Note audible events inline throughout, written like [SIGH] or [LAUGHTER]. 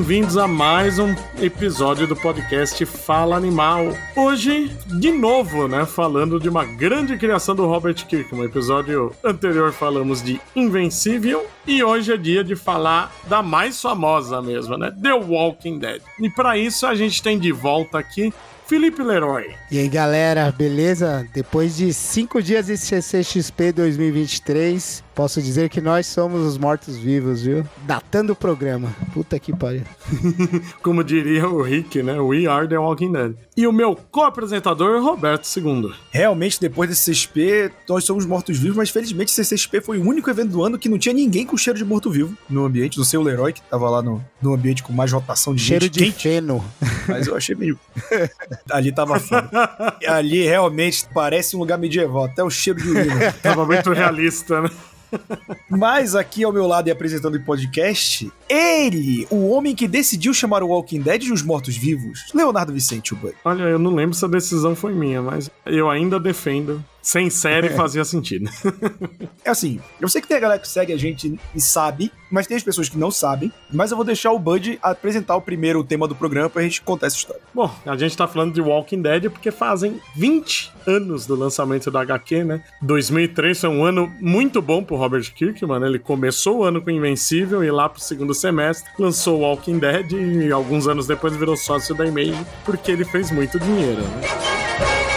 bem-vindos a mais um episódio do podcast Fala Animal. Hoje, de novo, né, falando de uma grande criação do Robert Kirkman. No episódio anterior falamos de Invencível e hoje é dia de falar da mais famosa mesmo, né, The Walking Dead. E para isso a gente tem de volta aqui Felipe Leroy. E aí, galera, beleza? Depois de cinco dias de CCXP 2023, posso dizer que nós somos os mortos-vivos, viu? Datando o programa. Puta que pariu. [LAUGHS] Como diria o Rick, né? We are the Walking Dead. E o meu co-apresentador, Roberto II. Realmente, depois desse CCXP, nós somos mortos-vivos, mas felizmente esse CCXP foi o único evento do ano que não tinha ninguém com cheiro de morto-vivo no ambiente. Não sei o Leroy, que tava lá no, no ambiente com mais rotação de cheiro gente de quente. feno. Mas eu achei meio. [LAUGHS] Ali tava foda. Ali realmente parece um lugar medieval, até o cheiro de urina. Tava muito realista, né? Mas aqui ao meu lado e apresentando o podcast, ele, o homem que decidiu chamar o Walking Dead de Os Mortos-Vivos, Leonardo Vicente, Bud. Olha, eu não lembro se a decisão foi minha, mas eu ainda defendo. Sem série [LAUGHS] fazia sentido. É assim, eu sei que tem a galera que segue a gente e sabe, mas tem as pessoas que não sabem. Mas eu vou deixar o Bud apresentar o primeiro tema do programa pra gente contar essa história. Bom, a gente tá falando de Walking Dead porque fazem 20 anos do lançamento da HQ, né? 2003 foi um ano muito bom pro Robert Kirkman, né? Ele começou o ano com Invencível e lá pro segundo semestre lançou Walking Dead e alguns anos depois virou sócio da Image porque ele fez muito dinheiro, né?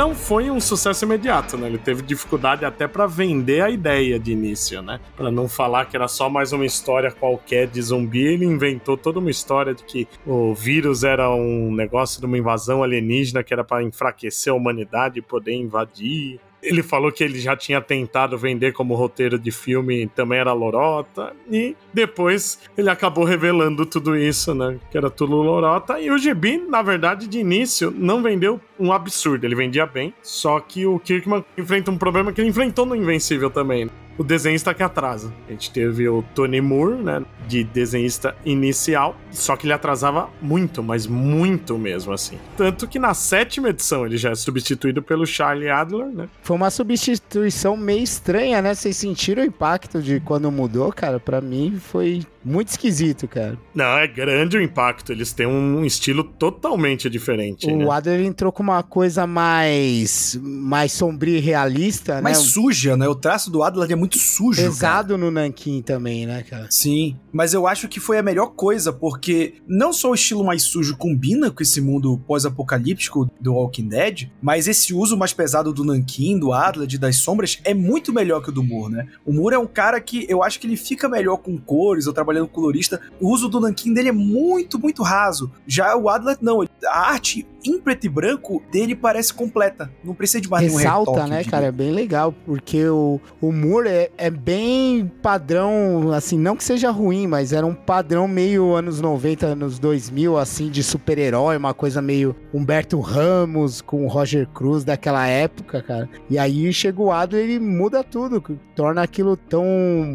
Não foi um sucesso imediato, né? Ele teve dificuldade até pra vender a ideia de início, né? Pra não falar que era só mais uma história qualquer de zumbi, ele inventou toda uma história de que o vírus era um negócio de uma invasão alienígena que era pra enfraquecer a humanidade e poder invadir. Ele falou que ele já tinha tentado vender como roteiro de filme, também era lorota, e depois ele acabou revelando tudo isso, né? Que era tudo lorota. E o Gibi, na verdade, de início, não vendeu um absurdo. Ele vendia bem, só que o Kirkman enfrenta um problema que ele enfrentou no Invencível também. O desenhista que atrasa. A gente teve o Tony Moore, né? De desenhista inicial, só que ele atrasava muito, mas muito mesmo, assim. Tanto que na sétima edição ele já é substituído pelo Charlie Adler, né? Foi uma substituição meio estranha, né? Vocês sentiram o impacto de quando mudou, cara? Pra mim foi muito esquisito, cara. Não, é grande o impacto. Eles têm um estilo totalmente diferente. O né? Adler entrou com uma coisa mais mais sombria e realista, Mais né? suja, né? O traço do Adler é muito sujo. cara. Pesado no Nankin também, né, cara? Sim, mas eu acho que foi a melhor coisa, porque não só o estilo mais sujo combina com esse mundo pós-apocalíptico do Walking Dead, mas esse uso mais pesado do Nankin, do Adler, das sombras, é muito melhor que o do Moore, né? O Moore é um cara que eu acho que ele fica melhor com cores, ou trabalhando colorista. O uso do Nankin dele é muito, muito raso. Já o Adler, não. A arte em preto e branco dele parece completa. Não precisa de mais Ressalta, retoque, eu né, cara? É bem legal, porque o, o Moore é, é bem padrão, assim, não que seja ruim, mas era um padrão meio anos 90, anos 2000, assim, de super-herói, uma coisa meio Humberto Ramos com o Roger Cruz daquela época, cara. E aí chega o Adler, ele muda tudo, torna aquilo tão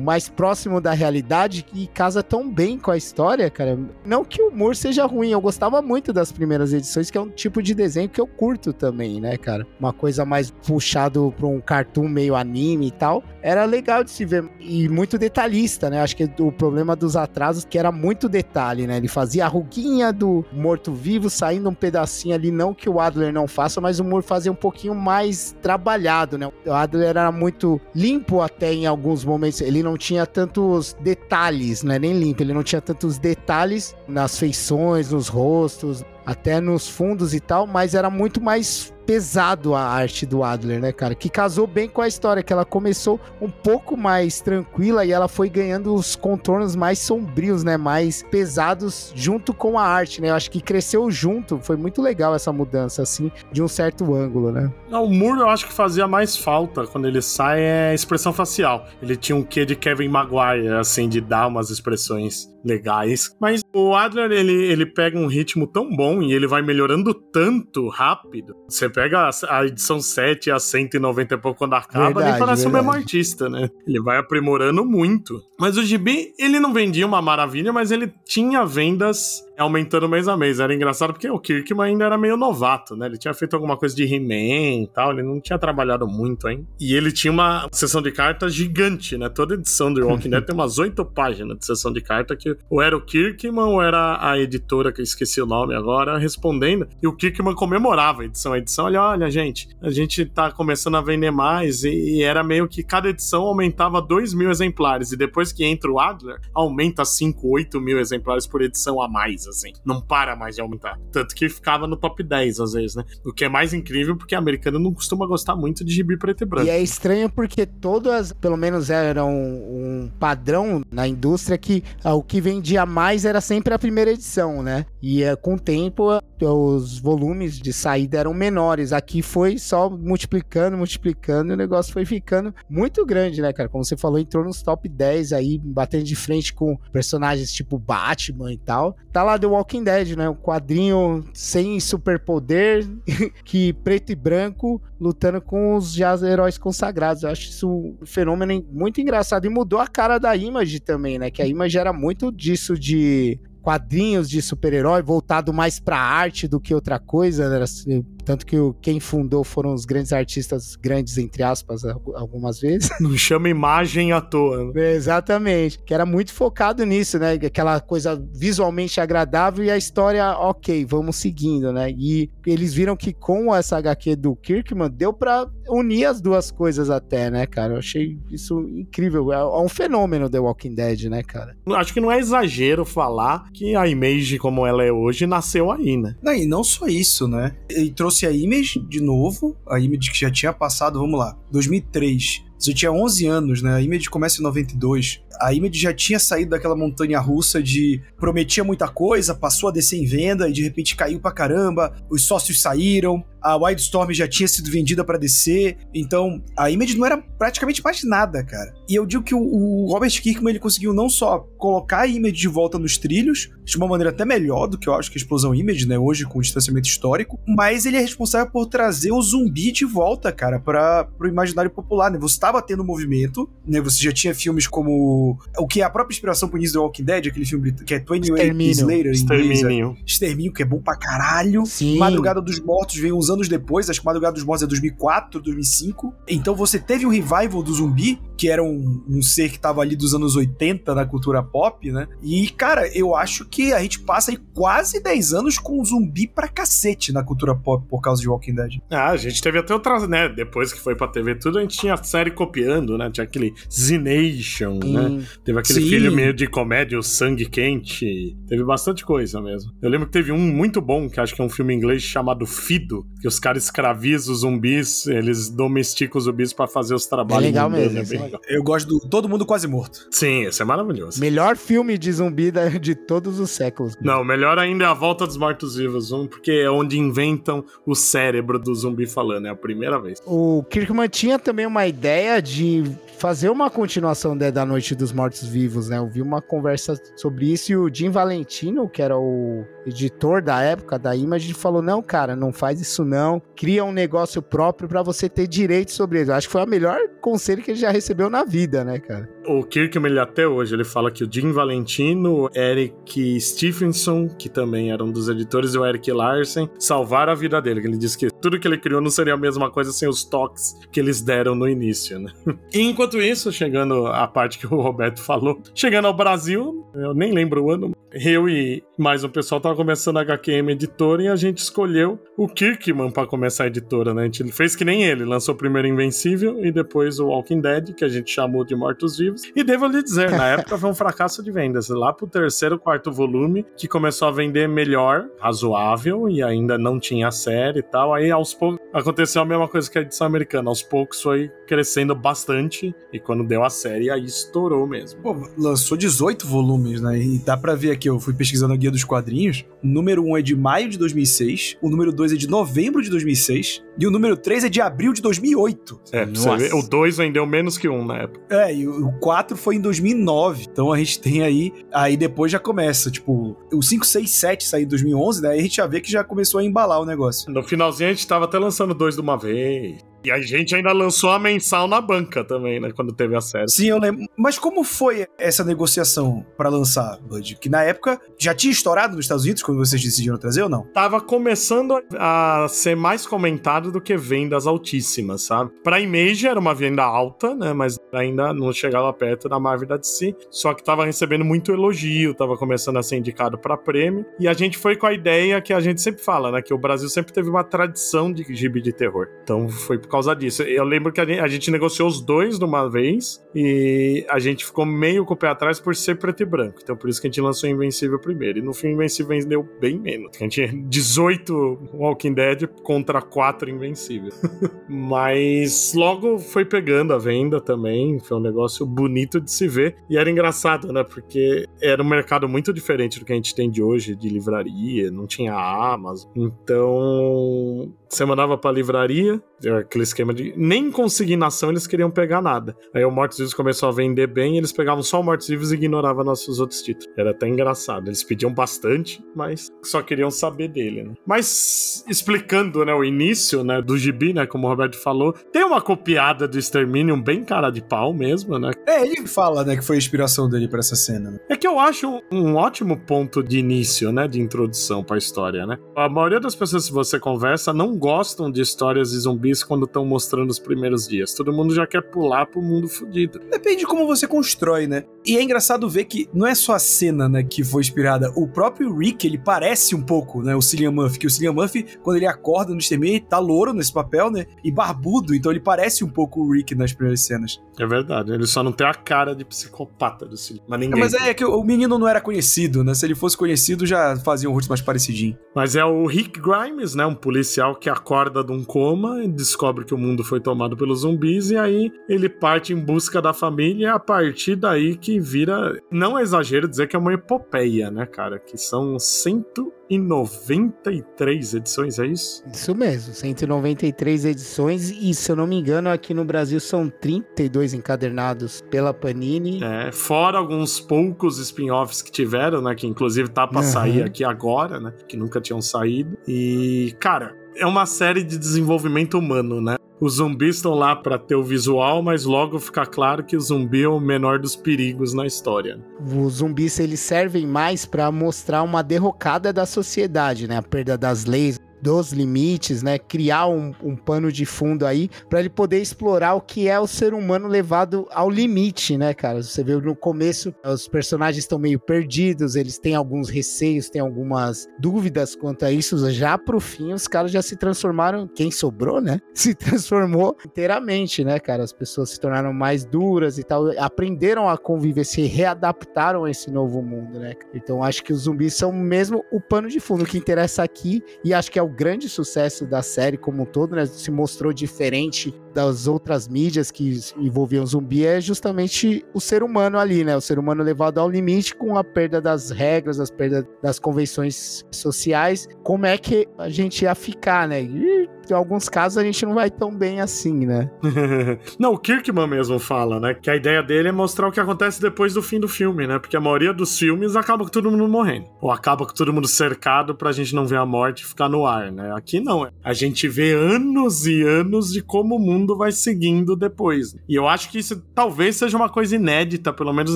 mais próximo da realidade e casa tão bem com a história, cara. Não que o Moore seja ruim, eu gostava muito das primeiras edições, que é um tipo de desenho que eu curto também, né, cara? Uma coisa mais puxado pra um cartoon meio anime e tal. Era legal de se ver e muito detalhista, né? Acho que o problema dos atrasos que era muito detalhe, né? Ele fazia a ruguinha do morto-vivo saindo um pedacinho ali, não que o Adler não faça, mas o Moore fazia um pouquinho mais trabalhado, né? O Adler era muito limpo até em alguns momentos. Ele não tinha tantos detalhes, né? Nem limpo, ele não tinha tantos detalhes nas feições, nos rostos, até nos fundos e tal, mas era muito mais pesado a arte do Adler, né, cara? Que casou bem com a história, que ela começou um pouco mais tranquila e ela foi ganhando os contornos mais sombrios, né? Mais pesados junto com a arte, né? Eu acho que cresceu junto. Foi muito legal essa mudança, assim, de um certo ângulo, né? Não, o Moore eu acho que fazia mais falta quando ele sai é a expressão facial. Ele tinha um quê de Kevin Maguire, assim, de dar umas expressões legais. Mas o Adler, ele, ele pega um ritmo tão bom e ele vai melhorando tanto rápido. Você pega a, a edição 7 a 190 e pouco quando acaba, verdade, ele parece verdade. o mesmo artista, né? Ele vai aprimorando muito. Mas o Gibi, ele não vendia uma maravilha, mas ele tinha vendas aumentando mês a mês. Era engraçado porque o Kirkman ainda era meio novato, né? Ele tinha feito alguma coisa de He-Man e tal, ele não tinha trabalhado muito, hein? E ele tinha uma sessão de cartas gigante, né? Toda edição do Walking Dead tem umas oito páginas de sessão de carta que ou era o Kirkman ou era a editora, que eu esqueci o nome agora, respondendo. E o Kirkman comemorava a edição a edição. Olha, olha, gente, a gente tá começando a vender mais e, e era meio que cada edição aumentava 2 mil exemplares. E depois que entra o Adler, aumenta 5, 8 mil exemplares por edição a mais assim. Não para mais de aumentar. Tanto que ficava no top 10 às vezes, né? O que é mais incrível porque a americana não costuma gostar muito de gibi preto e branco. E é estranho porque todas, pelo menos eram um, padrão na indústria que ah, o que vendia mais era sempre a primeira edição, né? E é, com o tempo os volumes de saída eram menores. Aqui foi só multiplicando, multiplicando e o negócio foi ficando muito grande, né, cara? Como você falou, entrou nos top 10 aí, batendo de frente com personagens tipo Batman e tal. Tá lá The Walking Dead, né? Um quadrinho sem superpoder, [LAUGHS] que preto e branco, lutando com os já heróis consagrados. Eu acho isso um fenômeno muito engraçado e mudou a cara da Image também, né? Que a Image era muito disso de quadrinhos de super-herói voltado mais para arte do que outra coisa, né? Tanto que o, quem fundou foram os grandes artistas, grandes entre aspas, algumas vezes. Não chama imagem à toa. Né? Exatamente. Que era muito focado nisso, né? Aquela coisa visualmente agradável e a história, ok, vamos seguindo, né? E eles viram que com essa HQ do Kirkman deu para unir as duas coisas até, né, cara? Eu achei isso incrível. É, é um fenômeno The Walking Dead, né, cara? Acho que não é exagero falar que a Image como ela é hoje nasceu aí, né? Não, e não só isso, né? Ele trouxe trouxe a Image de novo, a Image que já tinha passado, vamos lá, 2003. Você tinha 11 anos, né? A Image começa em 92 a Image já tinha saído daquela montanha russa de prometia muita coisa, passou a descer em venda e de repente caiu pra caramba, os sócios saíram, a Wildstorm já tinha sido vendida para descer, então a Image não era praticamente mais nada, cara. E eu digo que o, o Robert Kirkman ele conseguiu não só colocar a Image de volta nos trilhos, de uma maneira até melhor do que eu acho que a Explosão Image, né, hoje com o distanciamento histórico, mas ele é responsável por trazer o zumbi de volta, cara, para pro imaginário popular, né? Você estava tendo movimento, né? Você já tinha filmes como o, que é a própria inspiração pro início do Walking Dead, aquele filme que é 28 Days Later. Extermínio. Extermínio, que é bom pra caralho. Sim. Madrugada dos Mortos veio uns anos depois, acho que Madrugada dos Mortos é 2004, 2005. Então você teve um revival do zumbi, que era um, um ser que tava ali dos anos 80 na cultura pop, né? E, cara, eu acho que a gente passa aí quase 10 anos com zumbi pra cacete na cultura pop por causa de Walking Dead. Ah, a gente teve até outras, né? Depois que foi pra TV tudo, a gente tinha a série copiando, né? Tinha aquele Z Nation, né? Teve aquele Sim. filme de comédia, o Sangue Quente. Teve bastante coisa mesmo. Eu lembro que teve um muito bom, que acho que é um filme inglês chamado Fido, que os caras escravizam os zumbis, eles domesticam os zumbis para fazer os trabalhos. É legal mesmo. Legal. Eu gosto do Todo Mundo Quase Morto. Sim, esse é maravilhoso. Melhor filme de zumbi de todos os séculos. Não, melhor ainda é A Volta dos Mortos-Vivos, um, porque é onde inventam o cérebro do zumbi falando, é a primeira vez. O Kirkman tinha também uma ideia de fazer uma continuação da Noite dos Mortos-Vivos, né? Eu vi uma conversa sobre isso e o Jim Valentino, que era o editor da época da Image, falou: não, cara, não faz isso não. Cria um negócio próprio para você ter direito sobre ele. Eu acho que foi o melhor conselho que ele já recebeu na vida, né, cara? O Kirkman, ele até hoje, ele fala que o Jim Valentino, Eric Stephenson, que também era um dos editores, e o Eric Larsen, salvaram a vida dele. Ele disse que tudo que ele criou não seria a mesma coisa sem os toques que eles deram no início, né? [LAUGHS] Enquanto isso, chegando à parte que o Roberto falou, chegando ao Brasil, eu nem lembro o ano, eu e mais um pessoal tava começando a HQM editora e a gente escolheu o Kirkman para começar a editora, né? A gente fez que nem ele, lançou primeiro Invencível e depois o Walking Dead, que a gente chamou de Mortos Vivos. E devo lhe dizer, na [LAUGHS] época foi um fracasso de vendas. Lá pro terceiro, quarto volume, que começou a vender melhor, razoável, e ainda não tinha série e tal. Aí aos poucos aconteceu a mesma coisa que a edição americana. Aos poucos foi crescendo bastante e quando deu a série, aí estourou mesmo. Pô, lançou 18 volumes, né? E dá pra ver aqui, eu fui pesquisando a guia dos quadrinhos. O número 1 é de maio de 2006, o número 2 é de novembro de 2006 e o número 3 é de abril de 2008. É, ver, o 2 vendeu menos que um na época. É, e o 4 foi em 2009. Então a gente tem aí, aí depois já começa, tipo, o 5, 6, 7 saiu em 2011, daí a gente já vê que já começou a embalar o negócio. No finalzinho a gente tava até lançando dois de uma vez. E a gente ainda lançou a mensal na banca também, né? Quando teve a série. Sim, eu lembro. Mas como foi essa negociação para lançar, Bud? Que na época já tinha estourado nos Estados Unidos quando vocês decidiram trazer ou não? Tava começando a ser mais comentado do que vendas altíssimas, sabe? Pra Image era uma venda alta, né? Mas ainda não chegava perto da Marvel da DC. Só que tava recebendo muito elogio, tava começando a ser indicado para prêmio. E a gente foi com a ideia que a gente sempre fala, né? Que o Brasil sempre teve uma tradição de gibi de terror. Então foi por causa disso. Eu lembro que a gente, a gente, negociou os dois de uma vez e a gente ficou meio com o pé atrás por ser preto e branco. Então por isso que a gente lançou Invencível primeiro. E no fim, Invencível vendeu bem menos. A gente tinha 18 Walking Dead contra 4 Invencível. [LAUGHS] Mas logo foi pegando a venda também. Foi um negócio bonito de se ver. E era engraçado, né? Porque era um mercado muito diferente do que a gente tem de hoje, de livraria. Não tinha a Amazon. Então você mandava pra livraria, aquele esquema de. Nem consignação eles queriam pegar nada. Aí o Mortos Vivos começou a vender bem, eles pegavam só o Mortos Vivos e ignoravam nossos outros títulos. Era até engraçado. Eles pediam bastante, mas só queriam saber dele, né? Mas explicando, né, o início, né, do gibi, né, como o Roberto falou, tem uma copiada do Exterminium bem cara de pau mesmo, né? É, ele fala, né, que foi a inspiração dele para essa cena. Né? É que eu acho um ótimo ponto de início, né, de introdução para a história, né? A maioria das pessoas que você conversa não gostam de histórias de zumbis quando estão mostrando os primeiros dias. Todo mundo já quer pular pro mundo fudido. Depende de como você constrói, né? E é engraçado ver que não é só a cena, né, que foi inspirada. O próprio Rick, ele parece um pouco, né, o Cillian Murphy. Que o Cillian Murphy, quando ele acorda no extermínio, ele tá louro nesse papel, né? E barbudo, então ele parece um pouco o Rick nas primeiras cenas. É verdade, ele só não tem a cara de psicopata do Cillian. Mas ninguém. É, mas é que o menino não era conhecido, né? Se ele fosse conhecido, já fazia um rosto mais parecidinho. Mas é o Rick Grimes, né? Um policial que acorda de um coma e descobre que o mundo foi tomado pelos zumbis e aí ele parte em busca da família e a partir daí que vira, não é exagero dizer que é uma epopeia, né, cara, que são 193 edições, é isso? Isso mesmo, 193 edições e se eu não me engano aqui no Brasil são 32 encadernados pela Panini. É, fora alguns poucos spin-offs que tiveram, né, que inclusive tá pra uhum. sair aqui agora, né, que nunca tinham saído. E, cara, é uma série de desenvolvimento humano, né? Os zumbis estão lá para ter o visual, mas logo fica claro que o zumbi é o menor dos perigos na história. Os zumbis eles servem mais para mostrar uma derrocada da sociedade, né? A perda das leis, dos limites, né? Criar um, um pano de fundo aí para ele poder explorar o que é o ser humano levado ao limite, né, cara? Você vê no começo, os personagens estão meio perdidos, eles têm alguns receios, têm algumas dúvidas quanto a isso. Já pro fim, os caras já se transformaram, quem sobrou, né? [LAUGHS] Se transformou inteiramente, né, cara? As pessoas se tornaram mais duras e tal, aprenderam a conviver, se readaptaram a esse novo mundo, né? Então acho que os zumbis são mesmo o pano de fundo. Que interessa aqui, e acho que é o grande sucesso da série como um todo, né? Se mostrou diferente das outras mídias que envolviam zumbi, é justamente o ser humano ali, né? O ser humano levado ao limite com a perda das regras, as perdas das convenções sociais. Como é que a gente ia ficar, né? E em alguns casos a gente não vai tão bem assim, né? [LAUGHS] não, o Kirkman mesmo fala, né? Que a ideia dele é mostrar o que acontece depois do fim do filme, né? Porque a maioria dos filmes acaba com todo mundo morrendo. Ou acaba com todo mundo cercado pra gente não ver a morte e ficar no ar, né? Aqui não. A gente vê anos e anos de como o mundo vai seguindo depois. E eu acho que isso talvez seja uma coisa inédita, pelo menos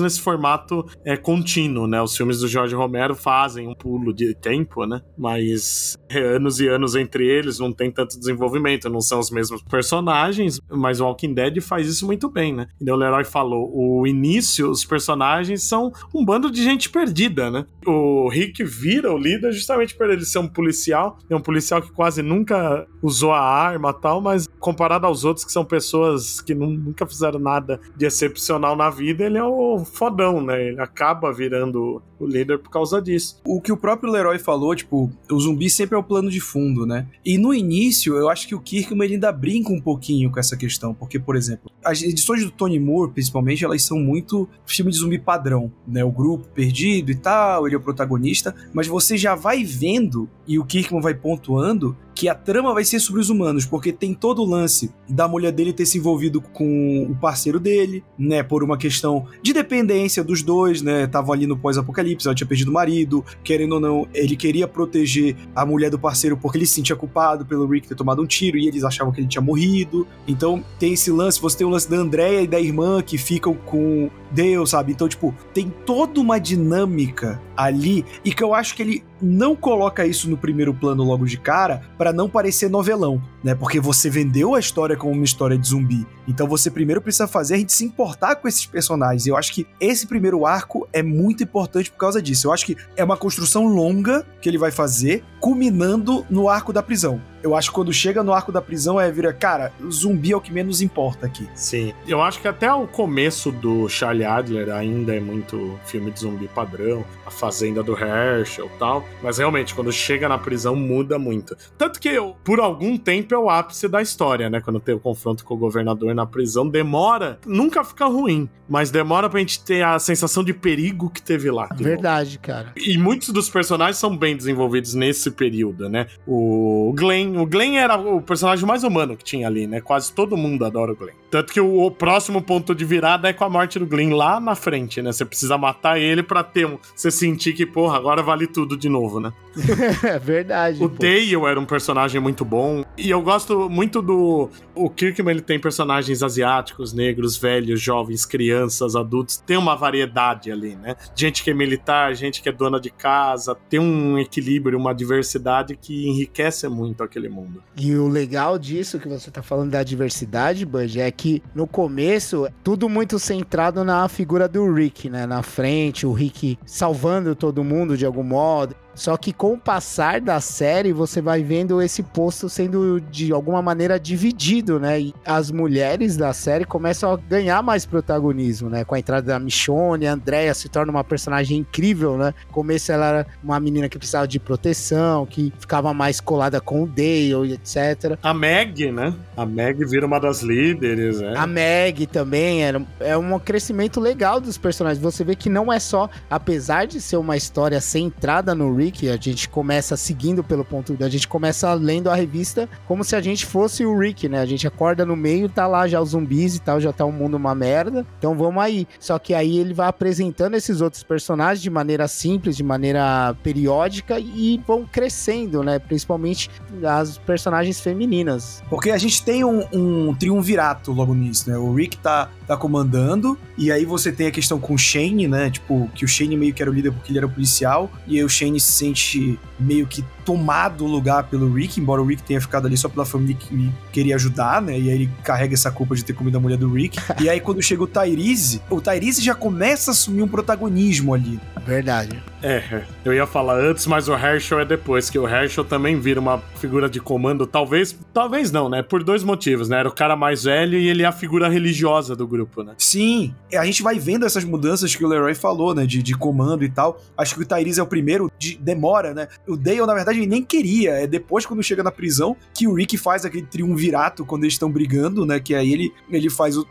nesse formato é, contínuo, né? Os filmes do Jorge Romero fazem um pulo de tempo, né? Mas é anos e anos entre eles, não tem tantos desenvolvimento, não são os mesmos personagens, mas o Walking Dead faz isso muito bem, né? E o Leroy falou, o início, os personagens são um bando de gente perdida, né? O Rick vira o líder justamente por ele ser um policial, é um policial que quase nunca usou a arma tal, mas comparado aos outros que são pessoas que nunca fizeram nada de excepcional na vida, ele é o fodão, né? Ele acaba virando o líder por causa disso. O que o próprio Leroy falou, tipo, o zumbi sempre é o plano de fundo, né? E no início, eu acho que o Kirkman ele ainda brinca um pouquinho com essa questão, porque, por exemplo, as edições do Tony Moore, principalmente, elas são muito filme de zumbi padrão, né? O grupo perdido e tal, ele é o protagonista, mas você já vai vendo, e o Kirkman vai pontuando, que a trama vai ser sobre os humanos, porque tem todo o lance da mulher dele ter se envolvido com o parceiro dele, né, por uma questão de dependência dos dois, né, estavam ali no pós-apocalipse, ela tinha perdido o marido, querendo ou não, ele queria proteger a mulher do parceiro porque ele se sentia culpado pelo Rick ter tomado um tiro e eles achavam que ele tinha morrido. Então tem esse lance, você tem o lance da Andrea e da irmã que ficam com Deus, sabe? Então, tipo, tem toda uma dinâmica ali e que eu acho que ele não coloca isso no primeiro plano logo de cara para não parecer novelão, né? Porque você vendeu a história como uma história de zumbi. Então você primeiro precisa fazer a gente se importar com esses personagens. E eu acho que esse primeiro arco é muito importante por causa disso. Eu acho que é uma construção longa que ele vai fazer, culminando no arco da prisão. Eu acho que quando chega no arco da prisão é vira, cara, zumbi é o que menos importa aqui. Sim. Eu acho que até o começo do Charlie Adler ainda é muito filme de zumbi padrão, a fazenda do Herschel e tal. Mas realmente, quando chega na prisão, muda muito. Tanto que eu, por algum tempo é o ápice da história, né? Quando tem o confronto com o governador na prisão, demora, nunca fica ruim, mas demora pra gente ter a sensação de perigo que teve lá. Verdade, novo. cara. E muitos dos personagens são bem desenvolvidos nesse período, né? O Glenn o Glenn era o personagem mais humano que tinha ali, né? Quase todo mundo adora o Glenn. Tanto que o, o próximo ponto de virada é com a morte do Glenn lá na frente, né? Você precisa matar ele pra ter um. Você sentir que, porra, agora vale tudo de novo, né? [LAUGHS] é verdade. O pô. Dale era um personagem muito bom. E eu gosto muito do. O Kirkman ele tem personagens asiáticos, negros, velhos, jovens, crianças, adultos. Tem uma variedade ali, né? Gente que é militar, gente que é dona de casa. Tem um equilíbrio, uma diversidade que enriquece muito aquele mundo. E o legal disso que você tá falando da diversidade, Bud, é que no começo tudo muito centrado na figura do Rick, né? Na frente, o Rick salvando todo mundo de algum modo. Só que com o passar da série, você vai vendo esse posto sendo de alguma maneira dividido, né? E as mulheres da série começam a ganhar mais protagonismo, né? Com a entrada da Michonne, a Andrea se torna uma personagem incrível, né? No começo ela era uma menina que precisava de proteção, que ficava mais colada com o Dale, etc. A Meg, né? A Meg vira uma das líderes, né? A Meg também era, é um crescimento legal dos personagens. Você vê que não é só, apesar de ser uma história centrada no Rick, a gente começa seguindo pelo ponto, a gente começa lendo a revista como se a gente fosse o Rick, né? A gente acorda no meio, tá lá já os zumbis e tal, já tá o mundo uma merda. Então vamos aí. Só que aí ele vai apresentando esses outros personagens de maneira simples, de maneira periódica e vão crescendo, né? Principalmente as personagens femininas. Porque a gente tem um, um triunvirato logo nisso, né? O Rick tá, tá comandando, e aí você tem a questão com o Shane, né? Tipo, que o Shane meio que era o líder porque ele era policial, e aí o Shane se sente meio que tomado o lugar pelo Rick, embora o Rick tenha ficado ali só pela família que queria ajudar, né? E aí ele carrega essa culpa de ter comido a mulher do Rick. e aí quando chega o Tyrese, o Tyrese já começa a assumir um protagonismo ali. Verdade. É, eu ia falar antes, mas o Herschel é depois, que o Herschel também vira uma figura de comando, talvez, talvez não, né? Por dois motivos, né? Era o cara mais velho e ele é a figura religiosa do grupo, né? Sim, a gente vai vendo essas mudanças que o Leroy falou, né? De, de comando e tal. Acho que o Tyrese é o primeiro, de, demora, né? O Dale, na verdade, ele nem queria. É depois, quando chega na prisão, que o Rick faz aquele triunvirato quando eles estão brigando, né? Que aí ele, ele faz o,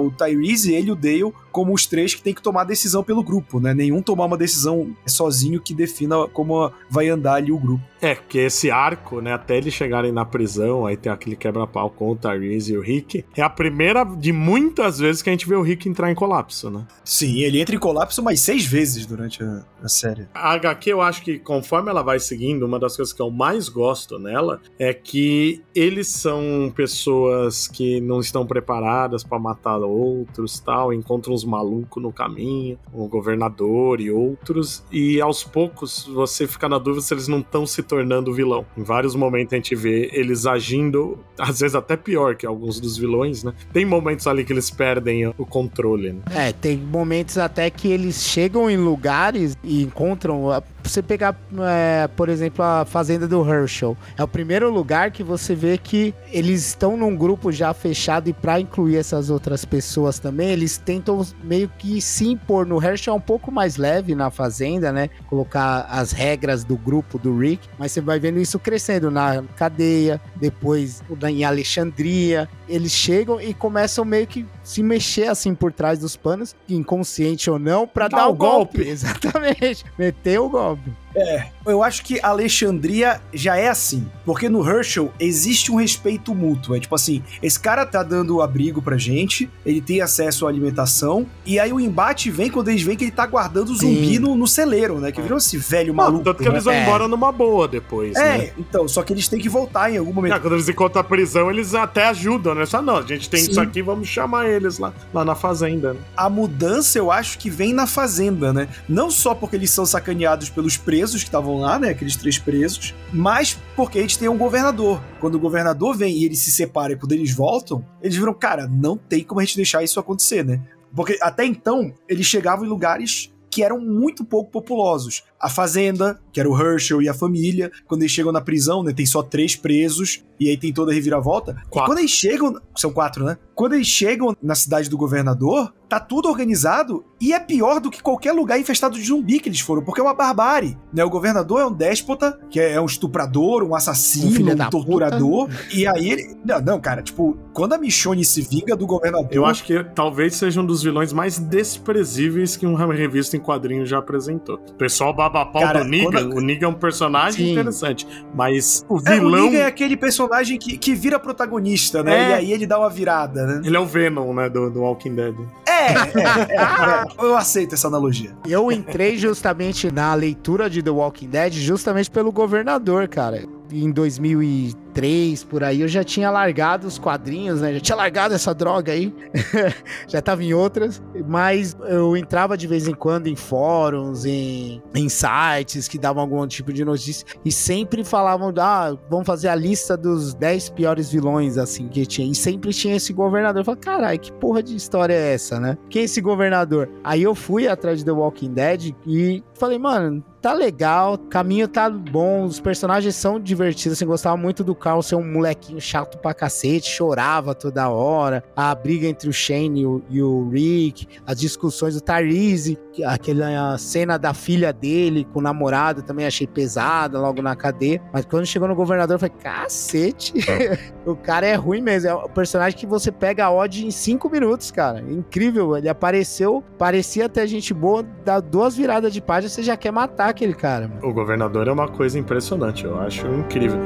o Tyrese, ele e o Dale como os três que tem que tomar decisão pelo grupo, né? Nenhum tomar uma decisão sozinho que defina como vai andar ali o grupo. É, porque esse arco, né, até eles chegarem na prisão, aí tem aquele quebra-pau com o Tyrese e o Rick, é a primeira de muitas vezes que a gente vê o Rick entrar em colapso, né? Sim, ele entra em colapso mais seis vezes durante a, a série. A HQ, eu acho que conforme ela vai seguindo, uma das coisas que eu mais gosto nela é que eles são pessoas que não estão preparadas para matar outros, tal, encontram uns malucos no caminho, o governador e outros, e aos poucos você fica na dúvida se eles não estão se tornando vilão. Em vários momentos a gente vê eles agindo, às vezes até pior que alguns dos vilões, né? Tem momentos ali que eles perdem o controle. Né? É, tem momentos até que eles chegam em lugares e encontram você pegar, é, por exemplo, a fazenda do Herschel, é o primeiro lugar que você vê que eles estão num grupo já fechado e para incluir essas outras pessoas também, eles tentam meio que se impor. No Herschel é um pouco mais leve na fazenda, né? Colocar as regras do grupo do Rick, mas você vai vendo isso crescendo na cadeia, depois em Alexandria. Eles chegam e começam meio que se mexer assim por trás dos panos, inconsciente ou não, para dar o golpe. golpe. [LAUGHS] Exatamente. Meter o golpe. É, eu acho que Alexandria já é assim. Porque no Herschel existe um respeito mútuo. É tipo assim, esse cara tá dando abrigo pra gente, ele tem acesso à alimentação, e aí o embate vem quando eles veem que ele tá guardando o zumbi no, no, celeiro, né? Que virou esse velho maluco. Tanto que né? eles vão é. embora numa boa depois. É, né? então, só que eles têm que voltar em algum momento. Ah, quando eles encontram a prisão, eles até ajudam, né? Só não, a gente tem Sim. isso aqui, vamos chamar eles lá, lá na fazenda. Né? A mudança eu acho que vem na fazenda, né? Não só porque eles são sacaneados pelos presos que estavam lá, né? Aqueles três presos, mas porque a gente tem um governador. Quando o governador vem e eles se separam e quando eles voltam, eles viram, cara, não tem como a gente deixar isso acontecer, né? Porque até então, eles chegavam em lugares que eram muito pouco populosos. A fazenda, que era o Herschel e a família, quando eles chegam na prisão, né, tem só três presos, e aí tem toda a reviravolta. Quando eles chegam. São quatro, né? Quando eles chegam na cidade do governador, tá tudo organizado e é pior do que qualquer lugar infestado de zumbi que eles foram, porque é uma barbárie. Né? O governador é um déspota, que é um estuprador, um assassino, um, um torturador. Puta. E aí ele. Não, não, cara, tipo, quando a Michonne se vinga do governador. Eu acho que talvez seja um dos vilões mais desprezíveis que uma revista em quadrinhos já apresentou. O pessoal baba pau cara, do Negan. Quando... O Negan é um personagem Sim. interessante, mas o vilão. É, o Negan é aquele personagem que, que vira protagonista, né? É. E aí ele dá uma virada, né? Ele é o Venom, né, do, do Walking Dead. É, é, [LAUGHS] é, eu aceito essa analogia. Eu entrei justamente na leitura de The Walking Dead justamente pelo governador, cara. Em 2000 2003, por aí, eu já tinha largado os quadrinhos, né? Já tinha largado essa droga aí. [LAUGHS] já tava em outras. Mas eu entrava de vez em quando em fóruns, em, em sites que davam algum tipo de notícia. E sempre falavam, ah, vamos fazer a lista dos 10 piores vilões, assim, que tinha. E sempre tinha esse governador. Eu falei, caralho, que porra de história é essa, né? Quem é esse governador? Aí eu fui atrás de The Walking Dead e falei, mano, tá legal, o caminho tá bom, os personagens são divertidos, assim, gostava muito do Carl ser um molequinho chato pra cacete, chorava toda hora, a briga entre o Shane e o, e o Rick, as discussões do Tyrese, aquela cena da filha dele com o namorado também achei pesada logo na cadeia, mas quando chegou no governador eu falei, cacete, [LAUGHS] o cara é ruim mesmo, é o personagem que você pega a odd em cinco minutos, cara, incrível, ele apareceu, parecia até gente boa, dá duas viradas de página, você já quer matar aquele cara. Mano. O governador é uma coisa impressionante, eu acho incrível.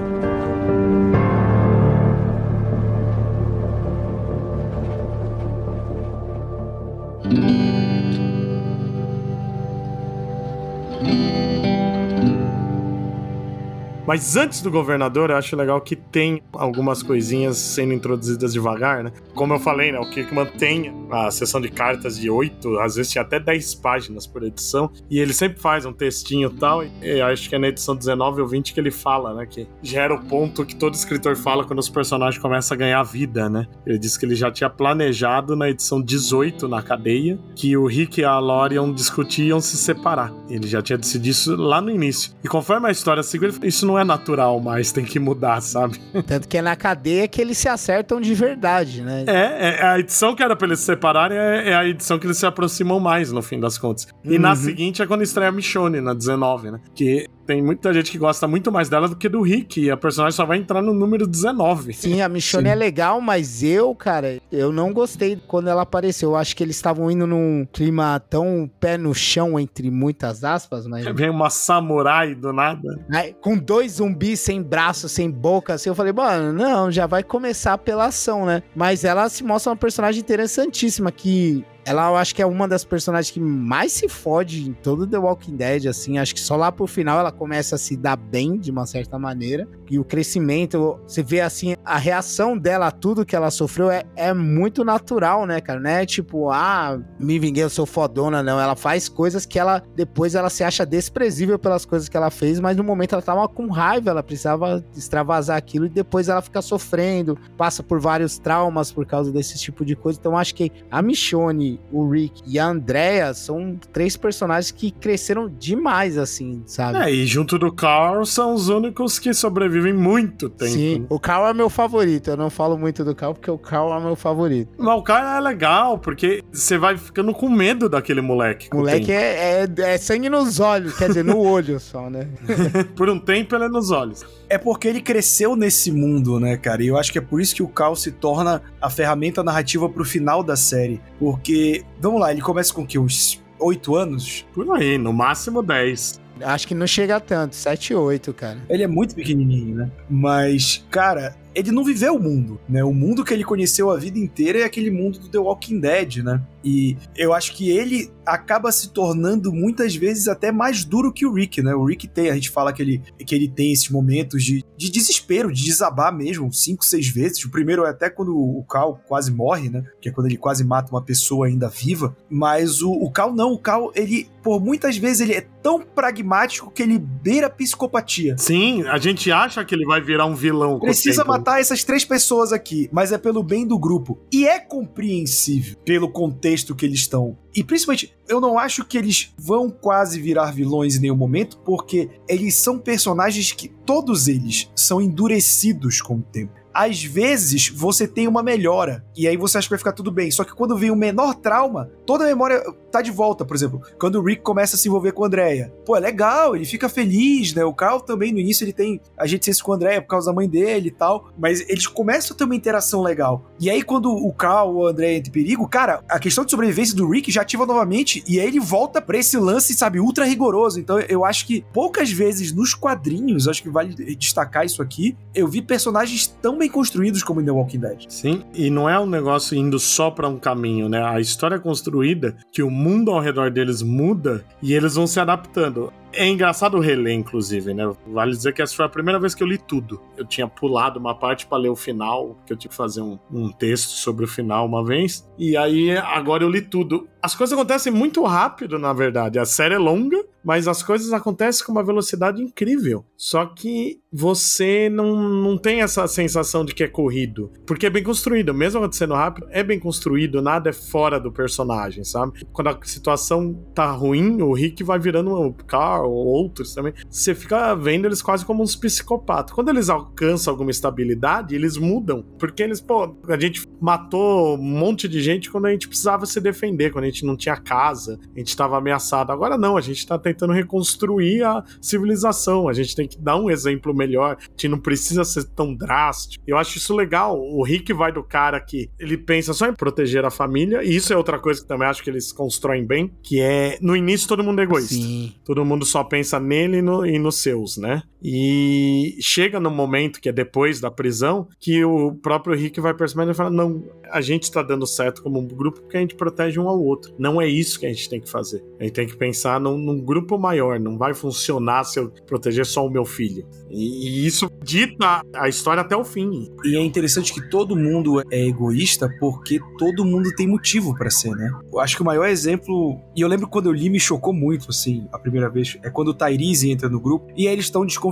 Mas antes do governador, eu acho legal que tem algumas coisinhas sendo introduzidas devagar, né? Como eu falei, né? O Kirkman tem a sessão de cartas de 8, às vezes até 10 páginas por edição, e ele sempre faz um textinho e tal, e acho que é na edição 19 ou 20 que ele fala, né? Que gera o ponto que todo escritor fala quando os personagens começam a ganhar vida, né? Ele disse que ele já tinha planejado na edição 18, na cadeia, que o Rick e a Lorian discutiam se separar. Ele já tinha decidido isso lá no início. E conforme a história seguiu, isso não não é natural mais, tem que mudar, sabe? [LAUGHS] Tanto que é na cadeia que eles se acertam de verdade, né? É, é a edição que era pra eles se separarem é, é, a edição que eles se aproximam mais, no fim das contas. E uhum. na seguinte é quando estreia a Michonne, na 19, né? Que tem muita gente que gosta muito mais dela do que do Rick. E a personagem só vai entrar no número 19. Sim, a Michonne Sim. é legal, mas eu, cara, eu não gostei quando ela apareceu. Eu acho que eles estavam indo num clima tão pé no chão, entre muitas aspas, mas. Vem uma samurai do nada. Aí, com dois zumbis sem braço, sem boca, assim, eu falei, mano, não, já vai começar pela ação, né? Mas ela se mostra uma personagem interessantíssima que ela eu acho que é uma das personagens que mais se fode em todo The Walking Dead, assim. Acho que só lá pro final ela começa a se dar bem, de uma certa maneira. E o crescimento, você vê assim, a reação dela a tudo que ela sofreu é, é muito natural, né, cara? Não é tipo, ah, me vinguei, eu sou fodona, não. Ela faz coisas que ela, depois ela se acha desprezível pelas coisas que ela fez, mas no momento ela tava com raiva, ela precisava extravasar aquilo e depois ela fica sofrendo, passa por vários traumas por causa desse tipo de coisa. Então acho que a Michonne, o Rick e a Andrea são três personagens que cresceram demais, assim, sabe? É, e junto do Carl são os únicos que sobrevivem muito tempo. Sim, né? o Carl é meu favorito. Eu não falo muito do Carl porque o Carl é meu favorito. Mas o Carl é legal, porque você vai ficando com medo daquele moleque. Moleque é, é, é sangue nos olhos, quer dizer, no [LAUGHS] olho só, né? [LAUGHS] por um tempo ele é nos olhos. É porque ele cresceu nesse mundo, né, cara? E eu acho que é por isso que o Cal se torna a ferramenta narrativa pro final da série. Porque, vamos lá, ele começa com que? Uns oito anos? Por aí, no máximo dez. Acho que não chega a tanto, 7, 8, cara. Ele é muito pequenininho, né? Mas, cara, ele não viveu o mundo, né? O mundo que ele conheceu a vida inteira é aquele mundo do The Walking Dead, né? E eu acho que ele acaba se tornando muitas vezes até mais duro que o Rick, né? O Rick tem, a gente fala que ele, que ele tem esses momentos de, de desespero, de desabar mesmo, cinco, seis vezes. O primeiro é até quando o Cal quase morre, né? Que é quando ele quase mata uma pessoa ainda viva. Mas o, o Cal não, o Cal, ele, por muitas vezes, ele é tão pragmático que ele beira a psicopatia. Sim, a gente acha que ele vai virar um vilão. Precisa matar matar essas três pessoas aqui, mas é pelo bem do grupo. E é compreensível pelo contexto que eles estão. E principalmente, eu não acho que eles vão quase virar vilões em nenhum momento, porque eles são personagens que todos eles são endurecidos com o tempo às vezes você tem uma melhora e aí você acha que vai ficar tudo bem. Só que quando vem o menor trauma, toda a memória tá de volta. Por exemplo, quando o Rick começa a se envolver com a Andrea. Pô, é legal, ele fica feliz, né? O Carl também no início ele tem a gente se com a Andrea por causa da mãe dele e tal. Mas eles começam a ter uma interação legal. E aí quando o Carl ou a Andrea entra em perigo, cara, a questão de sobrevivência do Rick já ativa novamente e aí ele volta pra esse lance, sabe, ultra rigoroso. Então eu acho que poucas vezes nos quadrinhos, acho que vale destacar isso aqui, eu vi personagens tão bem construídos como em The Walking Dead. Sim, e não é um negócio indo só para um caminho, né? A história é construída que o mundo ao redor deles muda e eles vão se adaptando. É engraçado reler, inclusive, né? Vale dizer que essa foi a primeira vez que eu li tudo. Eu tinha pulado uma parte para ler o final, que eu tive que fazer um, um, texto sobre o final uma vez. E aí, agora eu li tudo. As coisas acontecem muito rápido, na verdade. A série é longa, mas as coisas acontecem com uma velocidade incrível. Só que você não, não tem essa sensação de que é corrido. Porque é bem construído. Mesmo acontecendo rápido, é bem construído, nada é fora do personagem, sabe? Quando a situação tá ruim, o Rick vai virando um carro, ou outros também. Você fica vendo eles quase como uns psicopatas. Quando eles alcançam alguma estabilidade, eles mudam. Porque eles, pô, a gente matou um monte de gente quando a gente precisava se defender, quando a gente não tinha casa, a gente estava ameaçado. Agora não, a gente tá tentando reconstruir a civilização. A gente tem que dar um exemplo melhor. A gente não precisa ser tão drástico. Eu acho isso legal. O Rick vai do cara que ele pensa só em proteger a família, e isso é outra coisa que também acho que eles constroem bem, que é no início todo mundo é egoísta. Sim. Todo mundo só pensa nele e, no, e nos seus, né? E chega no momento que é depois da prisão que o próprio Rick vai percebendo e fala: Não, a gente tá dando certo como um grupo porque a gente protege um ao outro. Não é isso que a gente tem que fazer. A gente tem que pensar num, num grupo maior. Não vai funcionar se eu proteger só o meu filho. E, e isso dita a história até o fim. E é interessante que todo mundo é egoísta porque todo mundo tem motivo para ser, né? Eu acho que o maior exemplo. E eu lembro quando eu li, me chocou muito, assim, a primeira vez. É quando o Tyrese entra no grupo e aí eles estão desconfiados,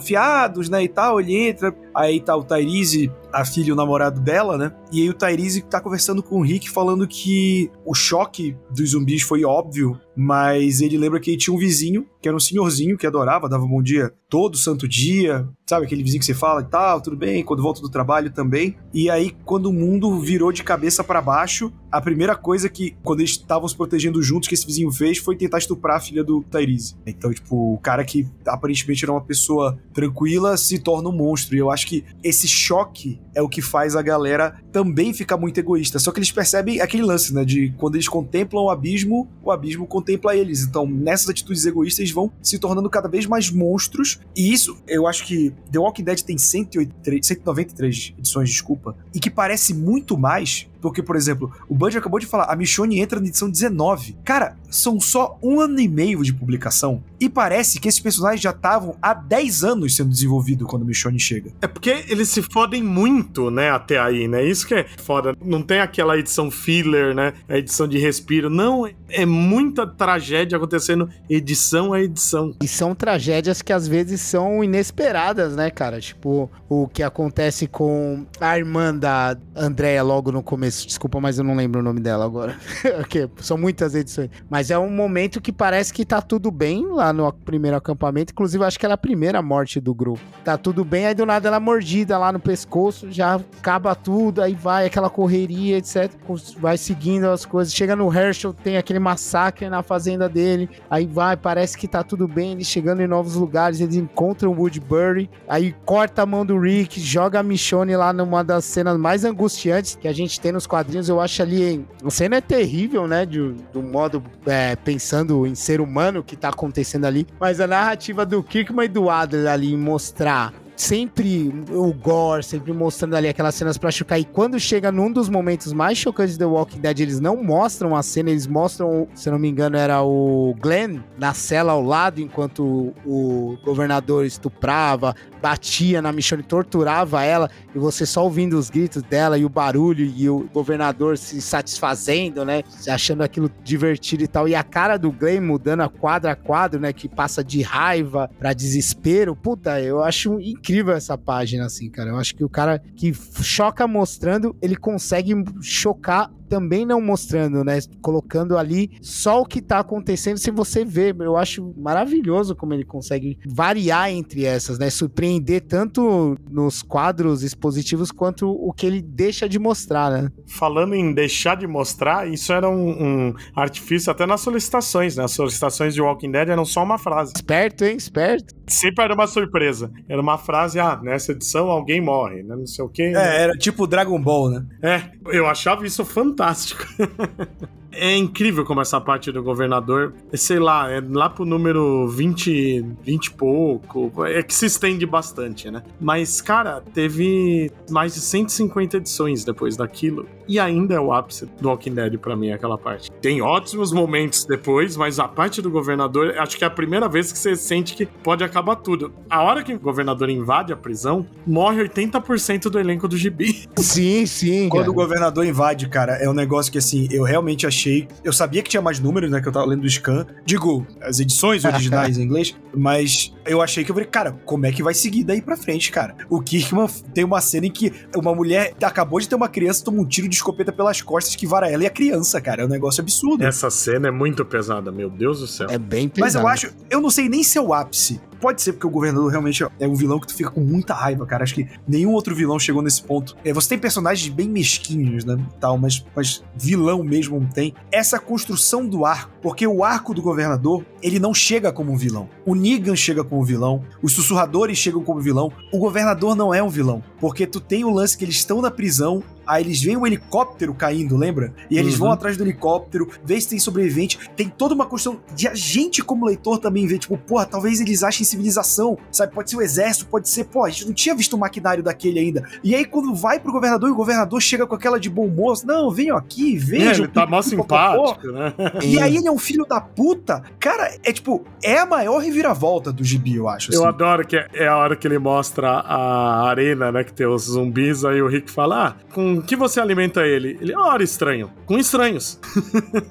né? E tal. Ele entra, aí tá o Tyrese, a filha e o namorado dela, né? E aí o Tyrese tá conversando com o Rick falando que o choque dos zumbis foi óbvio, mas ele lembra que ele tinha um vizinho, que era um senhorzinho que adorava, dava bom dia todo santo dia, sabe? Aquele vizinho que você fala e tal, tudo bem, quando volta do trabalho também. E aí, quando o mundo virou de cabeça para baixo, a primeira coisa que, quando eles estavam se protegendo juntos, que esse vizinho fez foi tentar estuprar a filha do Tyrese. Então, tipo, o cara que aparentemente era uma pessoa tranquila se torna um monstro. E eu acho que esse choque é o que faz a galera também ficar muito egoísta. Só que eles percebem aquele lance, né? De quando eles contemplam o abismo, o abismo contempla eles. Então, nessas atitudes egoístas, eles vão se tornando cada vez mais monstros. E isso, eu acho que The Walking Dead tem 183, 193 edições, desculpa, e que parece muito mais porque, por exemplo, o Bud acabou de falar, a Michonne entra na edição 19. Cara, são só um ano e meio de publicação. E parece que esses personagens já estavam há 10 anos sendo desenvolvidos quando a Michonne chega. É porque eles se fodem muito, né, até aí, né? Isso que é foda. Não tem aquela edição filler, né? A edição de respiro. Não, é muita tragédia acontecendo edição a edição. E são tragédias que às vezes são inesperadas, né, cara? Tipo, o que acontece com a irmã da Andrea logo no começo desculpa, mas eu não lembro o nome dela agora. [LAUGHS] okay, são muitas edições. Mas é um momento que parece que tá tudo bem lá no primeiro acampamento. Inclusive, acho que ela é a primeira morte do grupo. Tá tudo bem, aí do nada ela é mordida lá no pescoço, já acaba tudo, aí vai aquela correria, etc. Vai seguindo as coisas. Chega no Herschel, tem aquele massacre na fazenda dele. Aí vai, parece que tá tudo bem. Eles chegando em novos lugares, eles encontram Woodbury. Aí corta a mão do Rick, joga a Michonne lá numa das cenas mais angustiantes que a gente tem no nos quadrinhos, eu acho ali. A cena é terrível, né? De, do modo é, pensando em ser humano que tá acontecendo ali. Mas a narrativa do Kirkman e do Adler ali mostrar sempre o gore, sempre mostrando ali aquelas cenas pra chocar. E quando chega num dos momentos mais chocantes do The Walking Dead, eles não mostram a cena, eles mostram, se não me engano, era o Glenn na cela ao lado, enquanto o governador estuprava, batia na Michonne, torturava ela, e você só ouvindo os gritos dela e o barulho e o governador se satisfazendo, né? Achando aquilo divertido e tal. E a cara do Glenn mudando a quadro a quadro, né? Que passa de raiva pra desespero. Puta, eu acho incrível essa página, assim, cara. Eu acho que o cara que choca mostrando, ele consegue chocar também não mostrando, né? Colocando ali só o que tá acontecendo sem você ver. Eu acho maravilhoso como ele consegue variar entre essas, né? Surpreender tanto nos quadros expositivos quanto o que ele deixa de mostrar, né? Falando em deixar de mostrar, isso era um, um artifício até nas solicitações, né? As solicitações de Walking Dead eram só uma frase. Esperto, hein? Esperto. Sempre era uma surpresa. Era uma frase, ah, nessa edição alguém morre, né? Não sei o quê. É, era tipo Dragon Ball, né? É, eu achava isso fantástico fantástico. [LAUGHS] É incrível como essa parte do governador, sei lá, é lá pro número 20, 20 e pouco, é que se estende bastante, né? Mas, cara, teve mais de 150 edições depois daquilo, e ainda é o ápice do Walking Dead pra mim, aquela parte. Tem ótimos momentos depois, mas a parte do governador, acho que é a primeira vez que você sente que pode acabar tudo. A hora que o governador invade a prisão, morre 80% do elenco do gibi. Sim, sim. Quando cara. o governador invade, cara, é um negócio que, assim, eu realmente achei achei. Eu sabia que tinha mais números, né? Que eu tava lendo do scan. Digo, as edições [LAUGHS] originais em inglês. Mas eu achei que eu falei, cara, como é que vai seguir daí pra frente, cara? O Kirkman tem uma cena em que uma mulher acabou de ter uma criança, toma um tiro de escopeta pelas costas que vara ela e a criança, cara. É um negócio absurdo. Essa cena é muito pesada, meu Deus do céu. É bem pesada. Mas eu acho, eu não sei nem se é o ápice Pode ser porque o governador realmente é um vilão que tu fica com muita raiva, cara. Acho que nenhum outro vilão chegou nesse ponto. É, você tem personagens bem mesquinhos, né? Tal, mas, mas vilão mesmo não tem. Essa construção do arco, porque o arco do governador, ele não chega como um vilão. O Negan chega como vilão, os sussurradores chegam como vilão. O governador não é um vilão, porque tu tem o lance que eles estão na prisão Aí eles veem um helicóptero caindo, lembra? E eles uhum. vão atrás do helicóptero, vê se tem sobrevivente. Tem toda uma questão de a gente, como leitor, também ver, tipo, porra, talvez eles achem civilização, sabe? Pode ser o exército, pode ser, pô, a gente não tinha visto o maquinário daquele ainda. E aí, quando vai pro governador e o governador chega com aquela de bom moço, não, venham aqui, vejam. É, ele tá mó simpático, né? E aí ele é um filho da puta. Cara, é tipo, é a maior reviravolta do gibi, eu acho. Assim. Eu adoro que é a hora que ele mostra a arena, né, que tem os zumbis, aí o Rick fala, ah, com que você alimenta ele? Ele, ora, estranho. Com estranhos.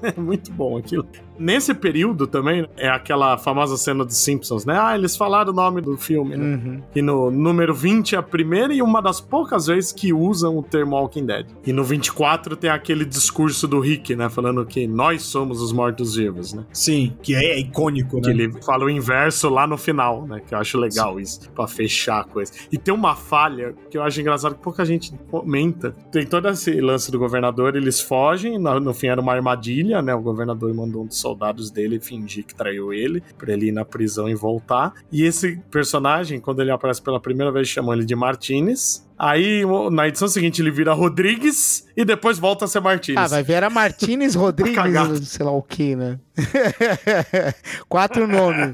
é [LAUGHS] muito bom aquilo. Nesse período também, é aquela famosa cena dos Simpsons, né? Ah, eles falaram o nome do filme, né? Uhum. E no número 20 é a primeira e uma das poucas vezes que usam o termo Walking Dead. E no 24 tem aquele discurso do Rick, né? Falando que nós somos os mortos-vivos, né? Sim, que é icônico, né? Que ele fala o inverso lá no final, né? Que eu acho legal Sim. isso, pra fechar a coisa. E tem uma falha que eu acho engraçado que pouca gente comenta. Tem todo esse lance do governador, eles fogem, no, no fim era uma armadilha, né? O governador mandou um soldados dele fingir que traiu ele, pra ele ir na prisão e voltar. E esse personagem, quando ele aparece pela primeira vez, chamam ele de Martinez. Aí na edição seguinte ele vira Rodrigues e depois volta a ser Martinez. Ah, vai ver era Martinez Rodrigues, [LAUGHS] sei lá o que, né? [LAUGHS] Quatro nomes.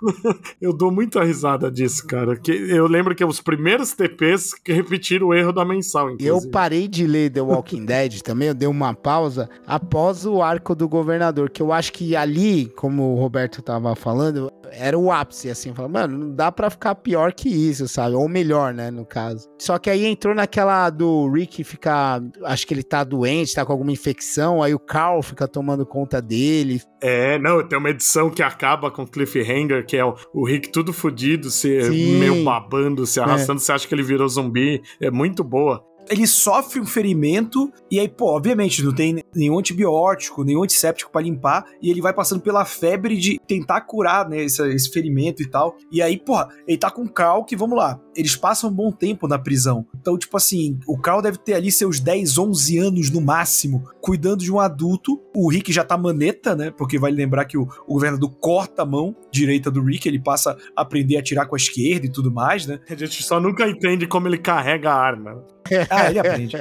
[LAUGHS] eu dou muita risada disso, cara. Que eu lembro que os primeiros TPs que repetiram o erro da mensal. Inclusive. Eu parei de ler The Walking Dead também, eu dei uma pausa após o arco do governador, que eu acho que ali, como o Roberto tava falando, era o ápice, assim, falando, mano, não dá pra ficar pior que isso, sabe? Ou melhor, né, no caso. Só que aí entrou naquela do Rick ficar, acho que ele tá doente, tá com alguma infecção, aí o Carl fica tomando conta dele. É, não, tem uma edição que acaba com cliffhanger, que é o, o Rick tudo fudido, se Sim. meio babando, se arrastando, é. você acha que ele virou zumbi. É muito boa ele sofre um ferimento e aí, pô, obviamente não tem nenhum antibiótico, nenhum antisséptico para limpar e ele vai passando pela febre de tentar curar, né, esse, esse ferimento e tal. E aí, pô, ele tá com Cal que, vamos lá, eles passam um bom tempo na prisão. Então, tipo assim, o Cal deve ter ali seus 10, 11 anos no máximo, cuidando de um adulto. O Rick já tá maneta, né, porque vai lembrar que o, o governador corta a mão direita do Rick, ele passa a aprender a atirar com a esquerda e tudo mais, né. A gente só nunca entende como ele carrega a arma. [LAUGHS] Ah, ele aprende.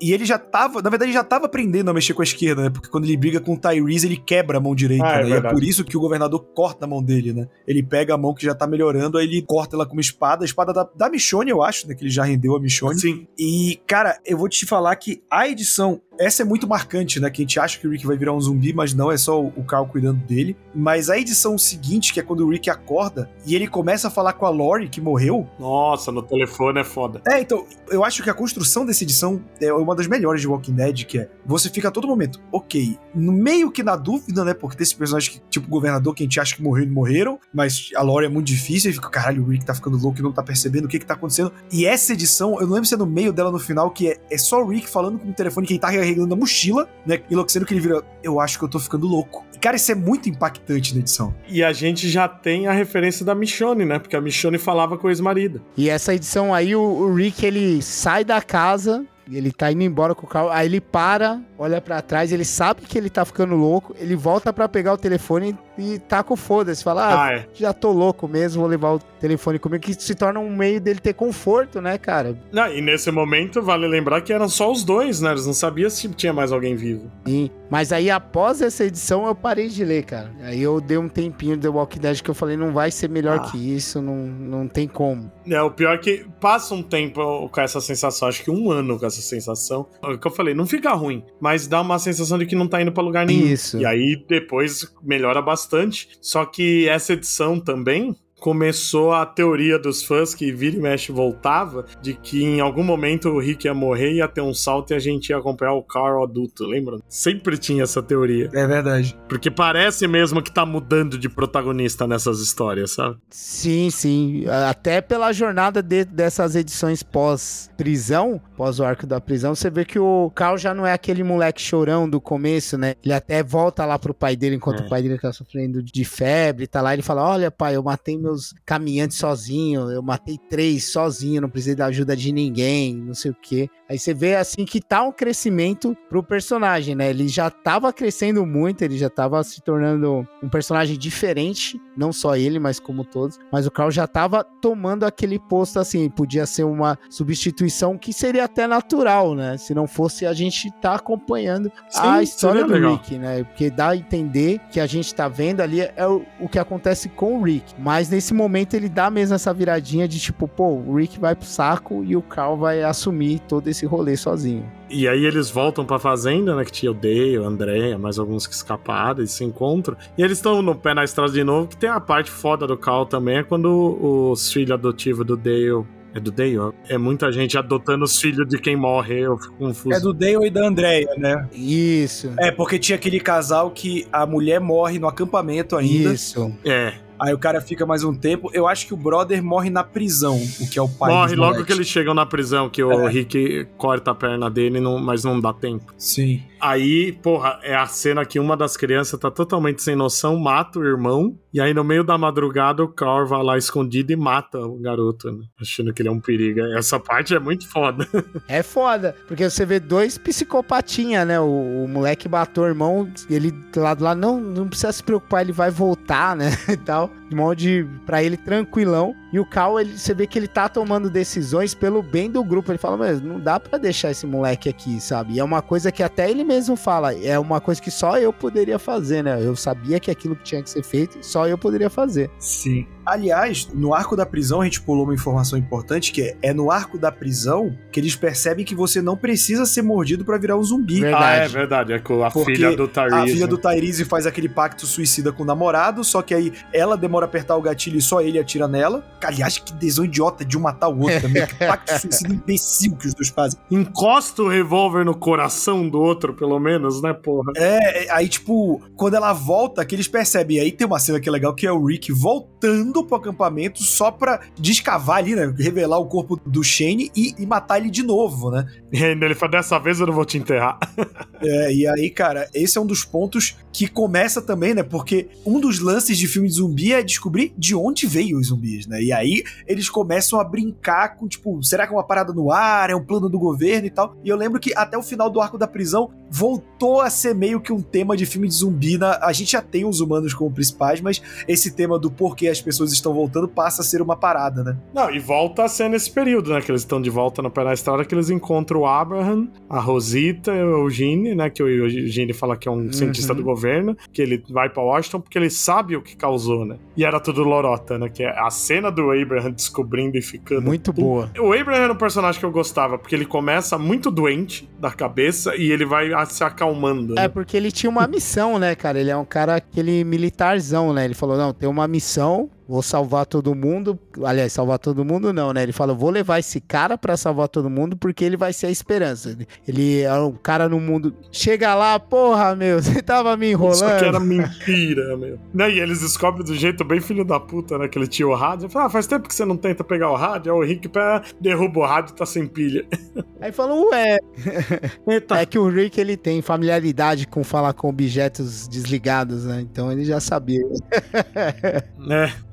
e ele já tava, na verdade, já tava aprendendo a mexer com a esquerda, né? Porque quando ele briga com o Tyrese, ele quebra a mão direita, ah, é né? E é por isso que o governador corta a mão dele, né? Ele pega a mão que já tá melhorando, aí ele corta ela com uma espada, espada da, da Michonne, eu acho, né? Que ele já rendeu a Michonne. Sim. E, cara, eu vou te falar que a edição essa é muito marcante, né? Que a gente acha que o Rick vai virar um zumbi, mas não, é só o Carl cuidando dele. Mas a edição seguinte, que é quando o Rick acorda e ele começa a falar com a Lori, que morreu. Nossa, no telefone é foda. É, então, eu acho que a construção dessa edição é uma das melhores de Walking Dead, que é você fica a todo momento, ok, no meio que na dúvida, né? Porque tem esse personagem que, tipo, o governador, que a gente acha que morreu e morreram, mas a Lori é muito difícil e fica, caralho, o Rick tá ficando louco e não tá percebendo o que que tá acontecendo. E essa edição, eu não lembro se é no meio dela no final, que é, é só o Rick falando com o telefone que ele tá carregando a mochila, né? Enlouquecendo que ele vira, eu acho que eu tô ficando louco. E, cara, isso é muito impactante na edição. E a gente já tem a referência da Michonne, né? Porque a Michonne falava com o ex-marido. E essa edição aí, o, o Rick, ele sai da casa ele tá indo embora com o carro, aí ele para, olha para trás, ele sabe que ele tá ficando louco, ele volta para pegar o telefone e tá com foda-se. Fala, ah, ah é. já tô louco mesmo, vou levar o telefone comigo, que se torna um meio dele ter conforto, né, cara? Não, e nesse momento, vale lembrar que eram só os dois, né? Eles não sabiam se tinha mais alguém vivo. Sim, mas aí após essa edição eu parei de ler, cara. Aí eu dei um tempinho do The Walking Dead que eu falei, não vai ser melhor ah. que isso, não, não tem como. É, o pior é que passa um tempo com essa sensação, acho que um ano com essa sensação. É o que eu falei, não fica ruim, mas dá uma sensação de que não tá indo pra lugar nenhum. Isso. E aí depois melhora bastante. Só que essa edição também, começou a teoria dos fãs que vira e mexe voltava de que em algum momento o Rick ia morrer, ia ter um salto e a gente ia acompanhar o Carl adulto, lembra? Sempre tinha essa teoria. É verdade. Porque parece mesmo que tá mudando de protagonista nessas histórias, sabe? Sim, sim. Até pela jornada de, dessas edições pós-prisão, pós o arco da prisão, você vê que o Carl já não é aquele moleque chorão do começo, né? Ele até volta lá pro pai dele enquanto é. o pai dele tá sofrendo de febre, tá lá, ele fala: Olha, pai, eu matei meu meus caminhantes sozinho, eu matei três sozinho, não precisei da ajuda de ninguém, não sei o quê. Aí você vê assim que tá um crescimento pro personagem, né? Ele já tava crescendo muito, ele já tava se tornando um personagem diferente, não só ele, mas como todos. Mas o Carl já tava tomando aquele posto assim, podia ser uma substituição que seria até natural, né? Se não fosse a gente tá acompanhando Sim, a história do legal. Rick, né? Porque dá a entender que a gente tá vendo ali é o, o que acontece com o Rick. Mas nesse nesse momento ele dá mesmo essa viradinha de tipo, pô, o Rick vai pro saco e o Carl vai assumir todo esse rolê sozinho. E aí eles voltam pra fazenda, né? Que tinha o Dale, o André, mais alguns que escaparam, eles se encontram. E eles estão no pé na estrada de novo, que tem a parte foda do Carl também, é quando os filhos adotivos do Dale é do Dale? É muita gente adotando os filhos de quem morre, eu fico confuso. É do Dale e da Andrea, né? Isso. É, porque tinha aquele casal que a mulher morre no acampamento ainda. Isso. É. Aí o cara fica mais um tempo. Eu acho que o brother morre na prisão, o que é o pai Morre logo que eles chegam na prisão, que o é. Rick corta a perna dele, mas não dá tempo. Sim. Aí, porra, é a cena que uma das crianças tá totalmente sem noção, mata o irmão, e aí no meio da madrugada o Carl vai lá escondido e mata o garoto, né? achando que ele é um perigo. Essa parte é muito foda. [LAUGHS] É foda, porque você vê dois psicopatinha, né? O, o moleque matou o irmão, ele lá do lado, não, não precisa se preocupar, ele vai voltar, né? [LAUGHS] e tal. De modo para ele tranquilão. E o Cal, ele, você vê que ele tá tomando decisões pelo bem do grupo. Ele fala, mas não dá para deixar esse moleque aqui, sabe? E é uma coisa que até ele mesmo fala, é uma coisa que só eu poderia fazer, né? Eu sabia que aquilo que tinha que ser feito, só eu poderia fazer. Sim. Aliás, no arco da prisão, a gente pulou uma informação importante que é, é no arco da prisão que eles percebem que você não precisa ser mordido para virar um zumbi. Verdade. Ah, é verdade. É com a Porque filha do Tyrese. A filha do Tyrese faz aquele pacto suicida com o namorado, só que aí ela demora a apertar o gatilho e só ele atira nela. Aliás, que decisão idiota de um matar o outro também. que pacto suicida imbecil que os dois fazem. Encosta o revólver no coração do outro, pelo menos, né, porra? É, aí, tipo, quando ela volta, que eles percebem. Aí tem uma cena que é legal, que é o Rick voltando pro acampamento só pra descavar ali, né? Revelar o corpo do Shane e, e matar ele de novo, né? E ainda ele fala, dessa vez eu não vou te enterrar. [LAUGHS] é, e aí, cara, esse é um dos pontos que começa também, né? Porque um dos lances de filme de zumbi é descobrir de onde veio os zumbis, né? E aí eles começam a brincar com, tipo, será que é uma parada no ar? É um plano do governo e tal? E eu lembro que até o final do arco da prisão voltou a ser meio que um tema de filme de zumbi. Na... A gente já tem os humanos como principais, mas esse tema do porquê as pessoas estão voltando passa a ser uma parada, né? Não, e volta a ser nesse período, né? Que eles estão de volta na, na história, que eles encontram o Abraham, a Rosita, o Eugene, né? Que o Eugene fala que é um uhum. cientista do governo, que ele vai para Washington porque ele sabe o que causou, né? E era tudo lorota, né? Que é a cena do Abraham descobrindo e ficando. Muito boa. O Abraham era um personagem que eu gostava, porque ele começa muito doente da cabeça e ele vai se acalmando. Né? É, porque ele tinha uma missão, né, cara? Ele é um cara, aquele militarzão, né? Ele falou: não, tem uma missão, vou salvar todo mundo. Aliás, salvar todo mundo não, né? Ele fala, vou levar esse cara para salvar todo mundo porque ele vai ser a esperança. Ele é um cara no mundo. Chega lá, porra, meu, [LAUGHS] você tava me enrolando. Isso aqui era mentira, meu. Né? E eles descobrem do jeito bem filho da puta, né? Que ele tinha o rádio. Fala, ah, faz tempo que você não tenta pegar o rádio. Aí o Rick pega, derruba o rádio e tá sem pilha. [LAUGHS] Aí falou, ué. [LAUGHS] Eita. É que o Rick ele tem familiaridade com falar com objetos desligados, né? Então ele já sabia.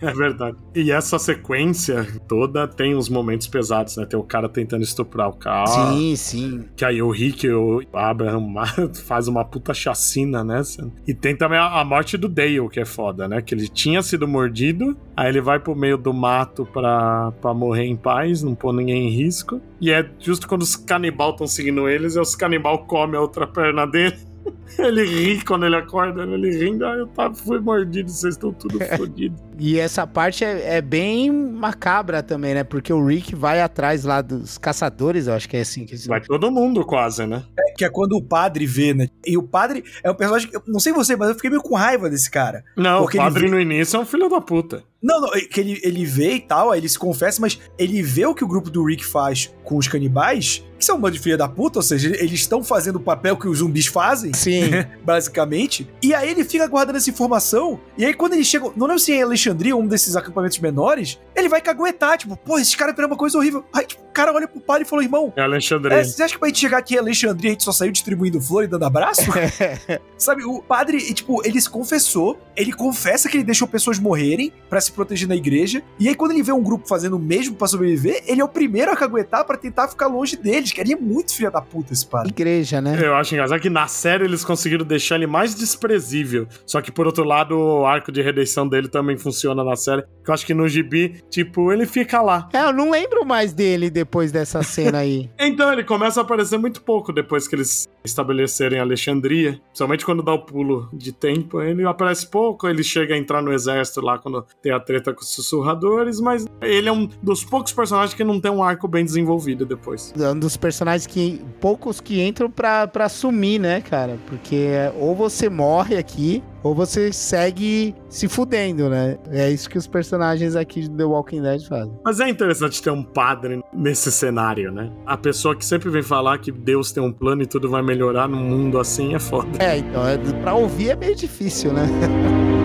é. É verdade. E essa sequência toda tem uns momentos pesados, né? Tem o cara tentando estuprar o cara. Sim, sim. Que aí o Rick, o Abraham [LAUGHS] faz uma puta chacina, né? E tem também a, morte do Dale, que é foda, né? Que ele tinha sido mordido, aí ele vai pro meio do mato pra, pra morrer em paz, não pôr ninguém em risco. E é justo quando os canibal estão seguindo eles, e os canibal comem a outra perna dele. [LAUGHS] [LAUGHS] Ele ri quando ele acorda, ele rindo, ah, eu tava, fui mordido, vocês estão tudo [LAUGHS] fodidos. E essa parte é, é, bem macabra também, né? Porque o Rick vai atrás lá dos caçadores, eu acho que é assim que Vai todo mundo quase, né? É, que é quando o padre vê, né? E o padre é um personagem que, não sei você, mas eu fiquei meio com raiva desse cara. Não, o padre vê... no início é um filho da puta. Não, não, que ele, ele vê e tal, aí ele se confessa, mas ele vê o que o grupo do Rick faz com os canibais, que são um bando de filha da puta, ou seja, eles estão fazendo o papel que os zumbis fazem. Sim. Basicamente. E aí ele fica guardando essa informação, e aí quando ele chega, não lembro se é em Alexandria, um desses acampamentos menores, ele vai caguetar, tipo, pô, esses caras fizeram uma coisa horrível. Aí, tipo, cara olha pro padre e falou, irmão... É Alexandria. É, você acha que pra gente chegar aqui em Alexandria a gente só saiu distribuindo flor e dando abraço? [LAUGHS] [LAUGHS] Sabe, o padre, tipo, ele se confessou, ele confessa que ele deixou pessoas morrerem para se proteger na igreja, e aí quando ele vê um grupo fazendo o mesmo para sobreviver, ele é o primeiro a caguetar para tentar ficar longe deles, que ele é muito filha da puta esse padre. Igreja, né? Eu acho engraçado que na série eles conseguiram deixar ele mais desprezível, só que por outro lado o arco de redenção dele também funciona na série, que eu acho que no gibi, tipo, ele fica lá. É, eu não lembro mais dele depois dessa cena aí. [LAUGHS] então, ele começa a aparecer muito pouco depois que eles estabelecerem Alexandria, principalmente quando dá o pulo de tempo, ele aparece pouco, ele chega a entrar no exército lá quando tem a treta com os sussurradores, mas ele é um dos poucos personagens que não tem um arco bem desenvolvido depois. É um dos personagens que poucos que entram pra, pra sumir, né, cara? Porque ou você morre aqui, ou você segue se fudendo, né? É isso que os personagens aqui de The Walking Dead fazem. Mas é interessante ter um padre nesse cenário, né? A pessoa que sempre vem falar que Deus tem um plano e tudo vai melhorar no mundo assim é foda. É, então, é, pra ouvir é meio difícil, né? [LAUGHS]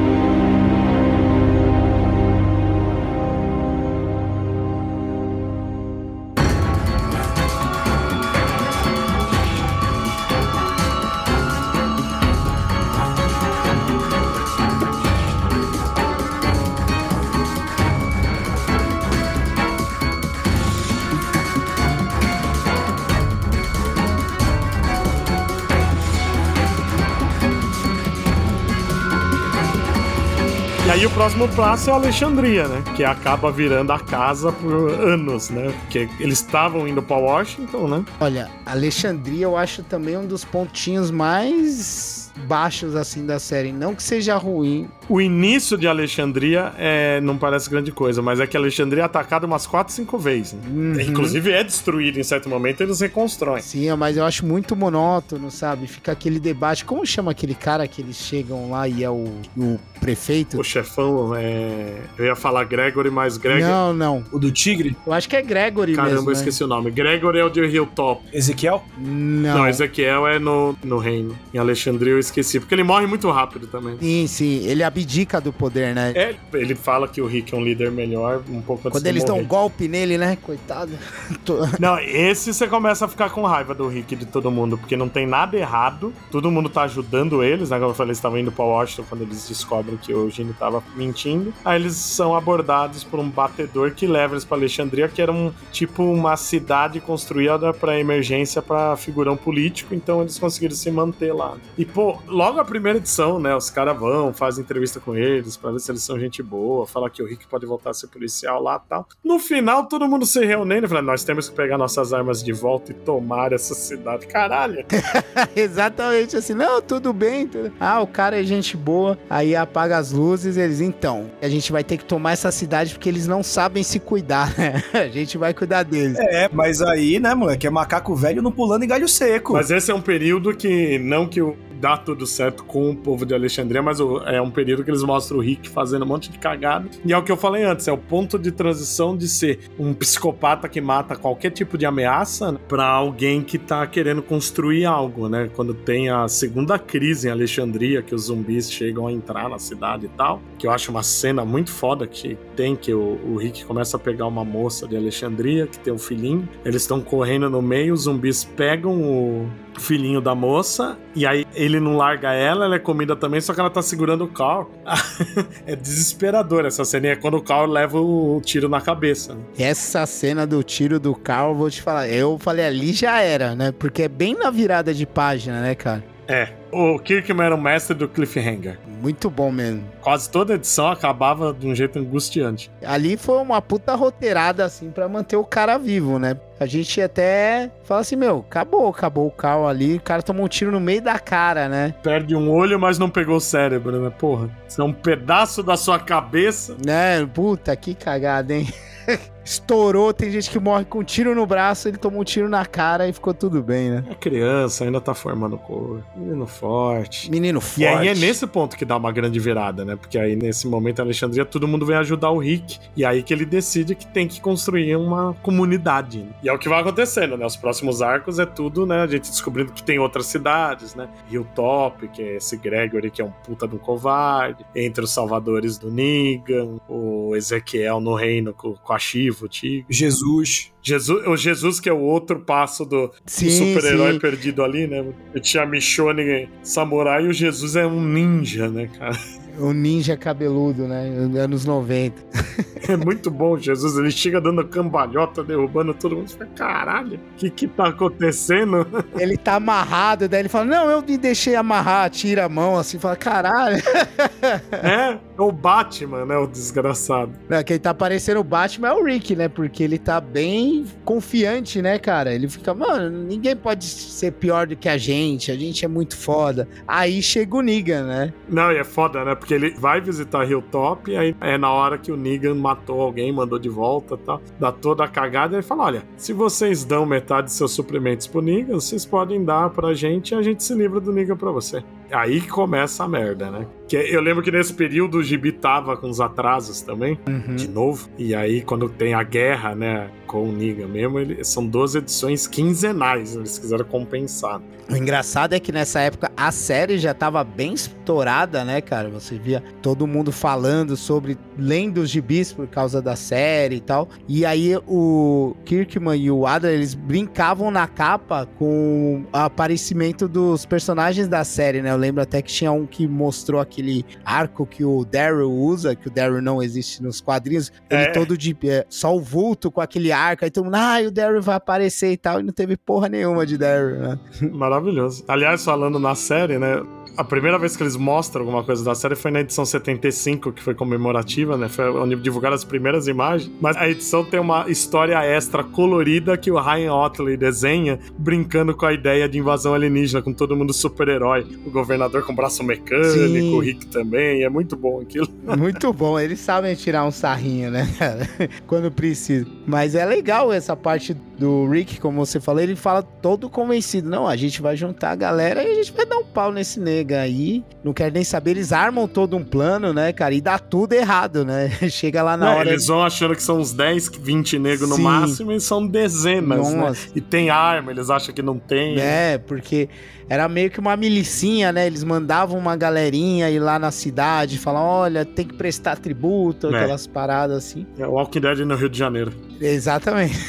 aí o próximo passo é Alexandria, né? Que acaba virando a casa por anos, né? Porque eles estavam indo para Washington, né? Olha, Alexandria eu acho também um dos pontinhos mais baixos assim da série. Não que seja ruim. O início de Alexandria é, não parece grande coisa, mas é que Alexandria é atacada umas 4, 5 vezes. Uhum. Inclusive é destruído em certo momento, eles reconstroem. Sim, mas eu acho muito monótono, sabe? Fica aquele debate. Como chama aquele cara que eles chegam lá e é o, o prefeito? O chefão, é... eu ia falar Gregory, mas Gregory. Não, não. O do Tigre? Eu acho que é Gregory Caramba, mesmo. Caramba, eu né? esqueci o nome. Gregory é o de Hilltop. Ezequiel? Não. Não, Ezequiel é no, no reino. Em Alexandria eu esqueci, porque ele morre muito rápido também. Sim, sim. Ele abdica do poder, né? É, ele fala que o Rick é um líder melhor um pouco antes Quando eles morrer. dão um golpe nele, né? Coitado. [LAUGHS] Não, esse você começa a ficar com raiva do Rick de todo mundo, porque não tem nada errado. Todo mundo tá ajudando eles, né? Como eu falei, eles estavam indo pra Washington quando eles descobrem que o Gene tava mentindo. Aí eles são abordados por um batedor que leva eles pra Alexandria, que era um tipo uma cidade construída para emergência para figurão político, então eles conseguiram se manter lá. E pô, logo a primeira edição, né? Os caras vão, fazem entrevista com eles pra ver se eles são gente boa, fala que o Rick pode voltar a ser policial lá e tal. No final, todo mundo se reunindo e fala: nós temos que pegar nossas armas de volta e tomar essa cidade. Caralho! [LAUGHS] Exatamente assim, não, tudo bem. Tudo... Ah, o cara é gente boa. Aí apaga as luzes, eles, então, a gente vai ter que tomar essa cidade porque eles não sabem se cuidar, né? [LAUGHS] A gente vai cuidar deles. É, mas aí, né, moleque, é macaco velho não pulando em galho seco. Mas esse é um período que, não que o dá tudo certo com o povo de Alexandria, mas é um período que eles mostram o Rick fazendo um monte de cagada. E é o que eu falei antes, é o ponto de transição de ser um psicopata que mata qualquer tipo de ameaça para alguém que tá querendo construir algo, né? Quando tem a segunda crise em Alexandria, que os zumbis chegam a entrar na cidade e tal, que eu acho uma cena muito foda que tem, que o, o Rick começa a pegar uma moça de Alexandria, que tem um filhinho, eles estão correndo no meio, os zumbis pegam o filhinho da moça, e aí ele não larga ela, ela é comida também, só que ela tá segurando o Carl. [LAUGHS] é desesperador essa cena, é quando o Carl leva o tiro na cabeça. Né? Essa cena do tiro do Carl, vou te falar, eu falei ali já era, né? Porque é bem na virada de página, né, cara? É, o Kirkman era o mestre do cliffhanger. Muito bom mesmo. Quase toda edição acabava de um jeito angustiante. Ali foi uma puta roteirada, assim, para manter o cara vivo, né? A gente até fala assim, meu, acabou, acabou o Cal ali, o cara tomou um tiro no meio da cara, né? Perde um olho, mas não pegou o cérebro, né? Porra, isso é um pedaço da sua cabeça. Né? Puta, que cagada, hein? [LAUGHS] estourou, tem gente que morre com um tiro no braço, ele tomou um tiro na cara e ficou tudo bem, né? É criança, ainda tá formando corpo. Menino forte. Menino forte. E aí é nesse ponto que dá uma grande virada, né? Porque aí nesse momento em Alexandria todo mundo vem ajudar o Rick. E aí que ele decide que tem que construir uma comunidade. Né? E é o que vai acontecendo, né? Os próximos arcos é tudo, né? A gente descobrindo que tem outras cidades, né? Hilltop, que é esse Gregory, que é um puta do covarde. Entre os salvadores do Negan, o Ezequiel no reino com, com a Shiva vivo, Tigre. Jesus. Jesus, o Jesus que é o outro passo do, do super-herói perdido ali, né? Eu tinha Michonne samurai e o Jesus é um ninja, né, cara? O ninja cabeludo, né? Anos 90. [LAUGHS] é muito bom, Jesus. Ele chega dando cambalhota, derrubando todo mundo. Você fala, caralho, o que que tá acontecendo? [LAUGHS] Ele tá amarrado, daí ele fala, não, eu me deixei amarrar, tira a mão assim, fala, caralho. [LAUGHS] é, é o Batman, né, o desgraçado. Não, quem tá parecendo o Batman é o Rick, né? Porque ele tá bem confiante, né, cara? Ele fica, mano, ninguém pode ser pior do que a gente, a gente é muito foda. Aí chega o Negan, né? Não, e é foda, né? Porque ele vai visitar Hilltop e aí é na hora que o Negan matou alguém, mandou de volta tá? Dá toda a cagada e ele fala: olha, se vocês dão metade dos seus suprimentos pro Negan, vocês podem dar pra gente e a gente se livra do Negan pra você. Aí que começa a merda, né? Que eu lembro que nesse período o Gibi tava com os atrasos também, uhum. de novo. E aí, quando tem a guerra, né, com o Negan mesmo, ele, são duas edições quinzenais, eles quiseram compensar. O engraçado é que nessa época a série já tava bem estourada, né, cara? Você via todo mundo falando sobre lendo os gibis por causa da série e tal. E aí o Kirkman e o Adler, eles brincavam na capa com o aparecimento dos personagens da série, né? Lembro até que tinha um que mostrou aquele arco que o Daryl usa, que o Daryl não existe nos quadrinhos. Ele é. todo de é, só o vulto com aquele arco. Aí todo mundo, ah, o Daryl vai aparecer e tal. E não teve porra nenhuma de Daryl, né? [LAUGHS] Maravilhoso. Aliás, falando na série, né? A primeira vez que eles mostram alguma coisa da série foi na edição 75, que foi comemorativa, né? Foi onde divulgaram as primeiras imagens. Mas a edição tem uma história extra colorida que o Ryan Otley desenha, brincando com a ideia de invasão alienígena, com todo mundo super-herói. O governador com braço mecânico, Sim. o Rick também. É muito bom aquilo. [LAUGHS] Muito bom. Eles sabem tirar um sarrinho, né, cara? [LAUGHS] Quando precisa. Mas é legal essa parte do Rick, como você falou, ele fala todo convencido. Não, a gente vai juntar a galera e a gente vai dar um pau nesse nega aí. Não quer nem saber, eles armam todo um plano, né, cara? E dá tudo errado, né? [LAUGHS] Chega lá na hora. Eles vão achando que são uns 10, 20 negros no máximo e são dezenas, né? Nossa. né? E tem arma, eles acham que não tem. É, porque era meio que uma milicinha, né? Eles mandavam uma galerinha ir lá na cidade, falar, olha, tem que prestar tributo, é. aquelas paradas assim. É o Walking Dead no Rio de Janeiro. Exatamente. [LAUGHS]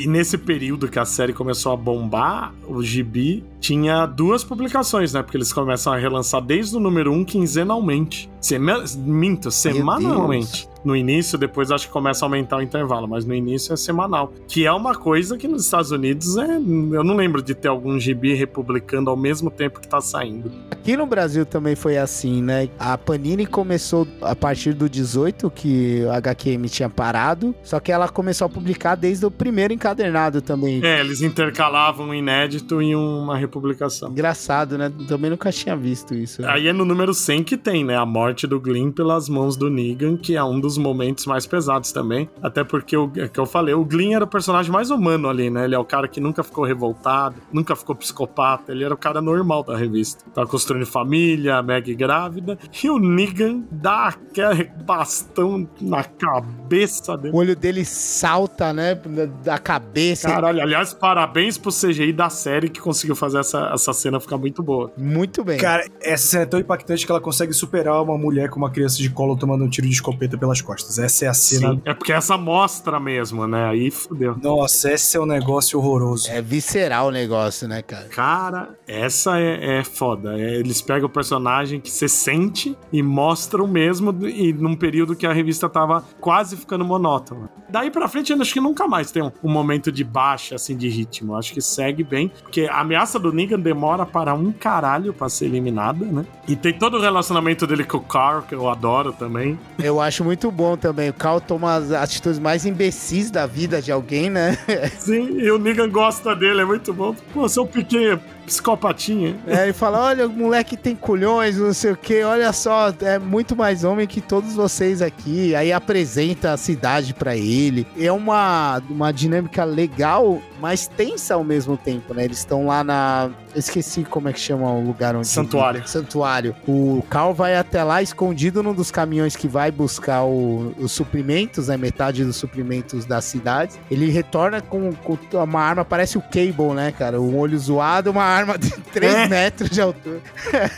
e nesse período que a série começou a bombar, o Gibi tinha duas publicações, né? Porque eles começam a relançar desde o número 1 um, quinzenalmente. Sema... Minto, semanalmente. No início, depois acho que começa a aumentar o intervalo, mas no início é semanal. Que é uma coisa que nos Estados Unidos é. Eu não lembro de ter algum gibi republicando ao mesmo tempo que tá saindo. Aqui no Brasil também foi assim, né? A Panini começou a partir do 18, que o HQM tinha parado, só que ela começou a publicar desde o primeiro encadernado também. É, eles intercalavam um inédito e uma republicação. Engraçado, né? Também nunca tinha visto isso. Né? Aí é no número 100 que tem, né? A morte do Glim pelas mãos do Negan, que é um dos momentos mais pesados também. Até porque, o é que eu falei, o Glim era o personagem mais humano ali, né? Ele é o cara que nunca ficou revoltado, nunca ficou psicopata, ele era o cara normal da revista. Tava construindo família, a Meg grávida, e o Negan dá aquele bastão na cabeça dele. O olho dele salta, né? Da cabeça. Caralho, aliás, parabéns pro CGI da série que conseguiu fazer essa, essa cena ficar muito boa. Muito bem. Cara, essa cena é tão impactante que ela consegue superar uma mulher com uma criança de colo tomando um tiro de escopeta pelas costas. Essa é a cena. Sim, é porque essa mostra mesmo, né? Aí fudeu. Nossa, esse é um negócio horroroso. É visceral o negócio, né, cara? Cara, essa é, é foda. É, eles pegam o personagem que você sente e mostram mesmo, e num período que a revista tava quase ficando monótona. Daí pra frente, eu acho que nunca mais tem um, um momento de baixa, assim, de ritmo. Acho que segue bem, porque a ameaça do Negan demora para um caralho pra ser eliminada, né? E tem todo o relacionamento dele com o Carl, que eu adoro também. Eu acho muito bom também. O Carl toma as atitudes mais imbecis da vida de alguém, né? Sim, e o Negan gosta dele, é muito bom. Pô, seu pequeno psicopatinha. É, ele fala: olha, o moleque tem culhões, não sei o que, olha só, é muito mais homem que todos vocês aqui. Aí apresenta a cidade para ele. É uma, uma dinâmica legal, mas tensa ao mesmo tempo, né? Eles estão lá na. Eu esqueci como é que chama o lugar onde. Santuário. Santuário. O Carl vai até lá escondido num dos caminhões que vai buscar o, os suprimentos, né? Metade dos suprimentos da cidade. Ele retorna com, com uma arma, parece o Cable, né, cara? Um olho zoado, uma arma de [LAUGHS] 3 é. metros de altura. [LAUGHS]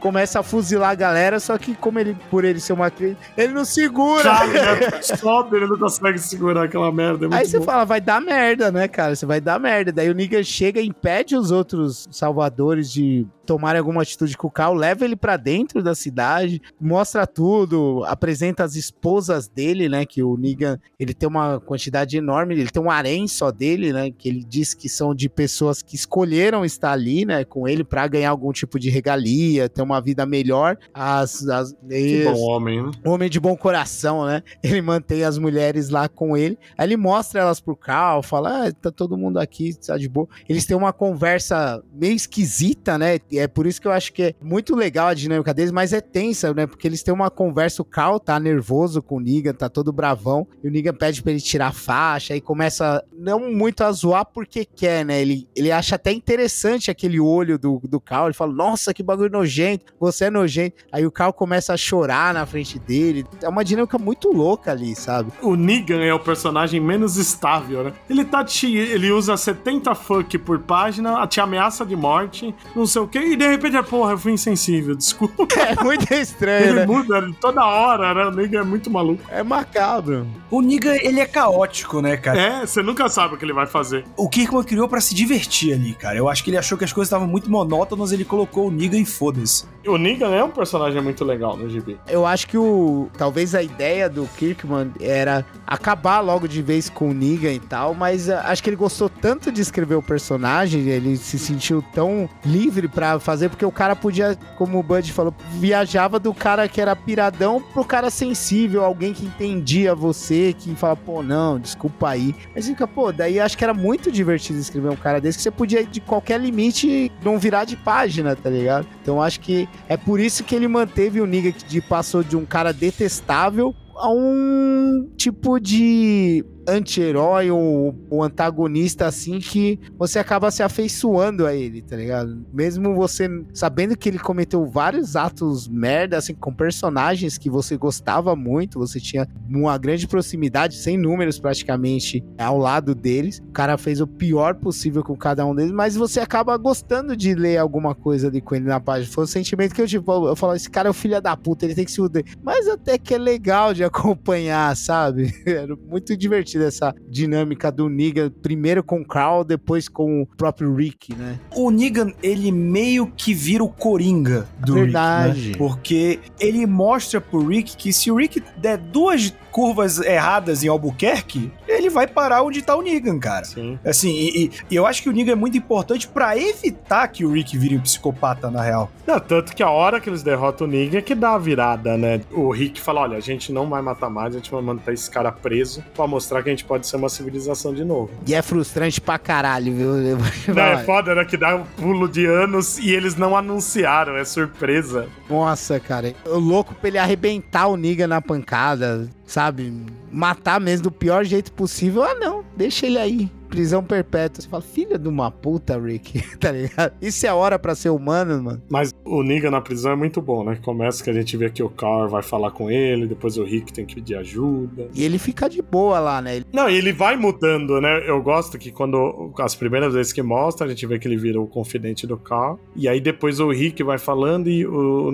Começa a fuzilar a galera, só que como ele, por ele ser uma criança, ele não segura. Cara, sobe, [LAUGHS] ele não consegue segurar aquela merda. É Aí você bom. fala, vai dar merda, né, cara? Você vai dar merda. Daí o Nigga chega e impede os outros salvadores de tomarem alguma atitude com o Cal, leva ele para dentro da cidade, mostra tudo, apresenta as esposas dele, né? Que o Negan, ele tem uma quantidade enorme, ele tem um harém só dele, né? Que ele diz que são de pessoas que escolheram estar ali, né? Com ele para ganhar algum tipo de regalia, ter uma vida melhor. As, as, que bom homem, né? Homem de bom coração, né? Ele mantém as mulheres lá com ele. Aí ele mostra elas pro Cal, fala, ah, tá todo mundo aqui, tá de boa. Eles têm uma conversa meio esquisita, né? É por isso que eu acho que é muito legal a dinâmica deles, mas é tensa, né? Porque eles têm uma conversa, o Cal tá nervoso com o Negan, tá todo bravão, e o Negan pede pra ele tirar a faixa, e começa não muito a zoar porque quer, né? Ele, ele acha até interessante aquele olho do, do Cal, ele fala, nossa, que bagulho nojento, você é nojento. Aí o Cal começa a chorar na frente dele. É uma dinâmica muito louca ali, sabe? O Negan é o personagem menos estável, né? Ele tá te, ele usa 70 fuck por página, te ameaça de morte, não sei o que, e de repente, porra, eu fui insensível, desculpa. [LAUGHS] É muito estranho, Ele né? muda toda hora, né? O Niga é muito maluco. É macabro. O Niga, ele é caótico, né, cara? É, você nunca sabe o que ele vai fazer. O Kirkman criou pra se divertir ali, cara. Eu acho que ele achou que as coisas estavam muito monótonas, ele colocou o Niga e foda-se. O Niga é um personagem muito legal no gibi. Eu acho que o. Talvez a ideia do Kirkman era acabar logo de vez com o Negan e tal, mas ah, acho que ele gostou tanto de escrever o personagem, ele se sentiu tão livre fazer, porque o cara podia, como o Bud falou, viajava do cara que era piradão pro cara sensível, alguém que entendia você, que fala, pô, não, desculpa aí. Mas fica, pô, daí acho que era muito divertido escrever um cara desse, que você podia ir de qualquer limite não virar de página, tá ligado? Então acho que é por isso que ele manteve o Niga que passou de um cara detestável a um tipo de anti-herói ou, ou antagonista assim que você acaba se afeiçoando a ele, tá ligado? Mesmo você sabendo que ele cometeu vários atos merda, assim, com personagens que você gostava muito, você tinha uma grande proximidade, sem números praticamente, ao lado deles. O cara fez o pior possível com cada um deles, mas você acaba gostando de ler alguma coisa ali com ele na página. Foi o sentimento que eu, tipo, eu falo, esse cara é o filho da puta, ele tem que se fuder. Mas até que é legal de [LAUGHS] acompanhar, sabe? [LAUGHS] Era muito divertido essa dinâmica do Negan, primeiro com o Carl, depois com o próprio Rick, né? O Negan, ele meio que vira o Coringa do Verdade. Rick, né? Porque ele mostra pro Rick que se o Rick der duas curvas erradas em Albuquerque, ele vai parar onde tá o Negan, cara. Sim. Assim, e, e- eu acho que o Negan é muito importante pra evitar que o Rick vire um psicopata, na real. Não, tanto que a hora que eles derrotam o Niga é que dá a virada, né? O Rick fala: olha, a gente não vai matar mais, a gente vai manter esse cara preso pra mostrar que a gente pode ser uma civilização de novo. E é frustrante pra caralho, viu? [LAUGHS] Não, é foda, né? Que dá um pulo de anos e eles não anunciaram, é surpresa. Nossa, cara. Eu louco pra ele arrebentar o Niga na pancada, sabe? Matar mesmo do pior jeito possível. Ah, não. Deixa ele aí. Prisão perpétua. Você fala, filha de uma puta, Rick. [LAUGHS] tá ligado? Isso é hora pra ser humano, mano. Mas o Niga na prisão é muito bom, né? Começa que a gente vê que o Carl vai falar com ele, depois o Rick tem que pedir ajuda. E ele fica de boa lá, né? Não, e ele vai mudando, né? Eu gosto que quando as primeiras vezes que mostra, a gente vê que ele vira o confidente do Carl. E aí depois o Rick vai falando e o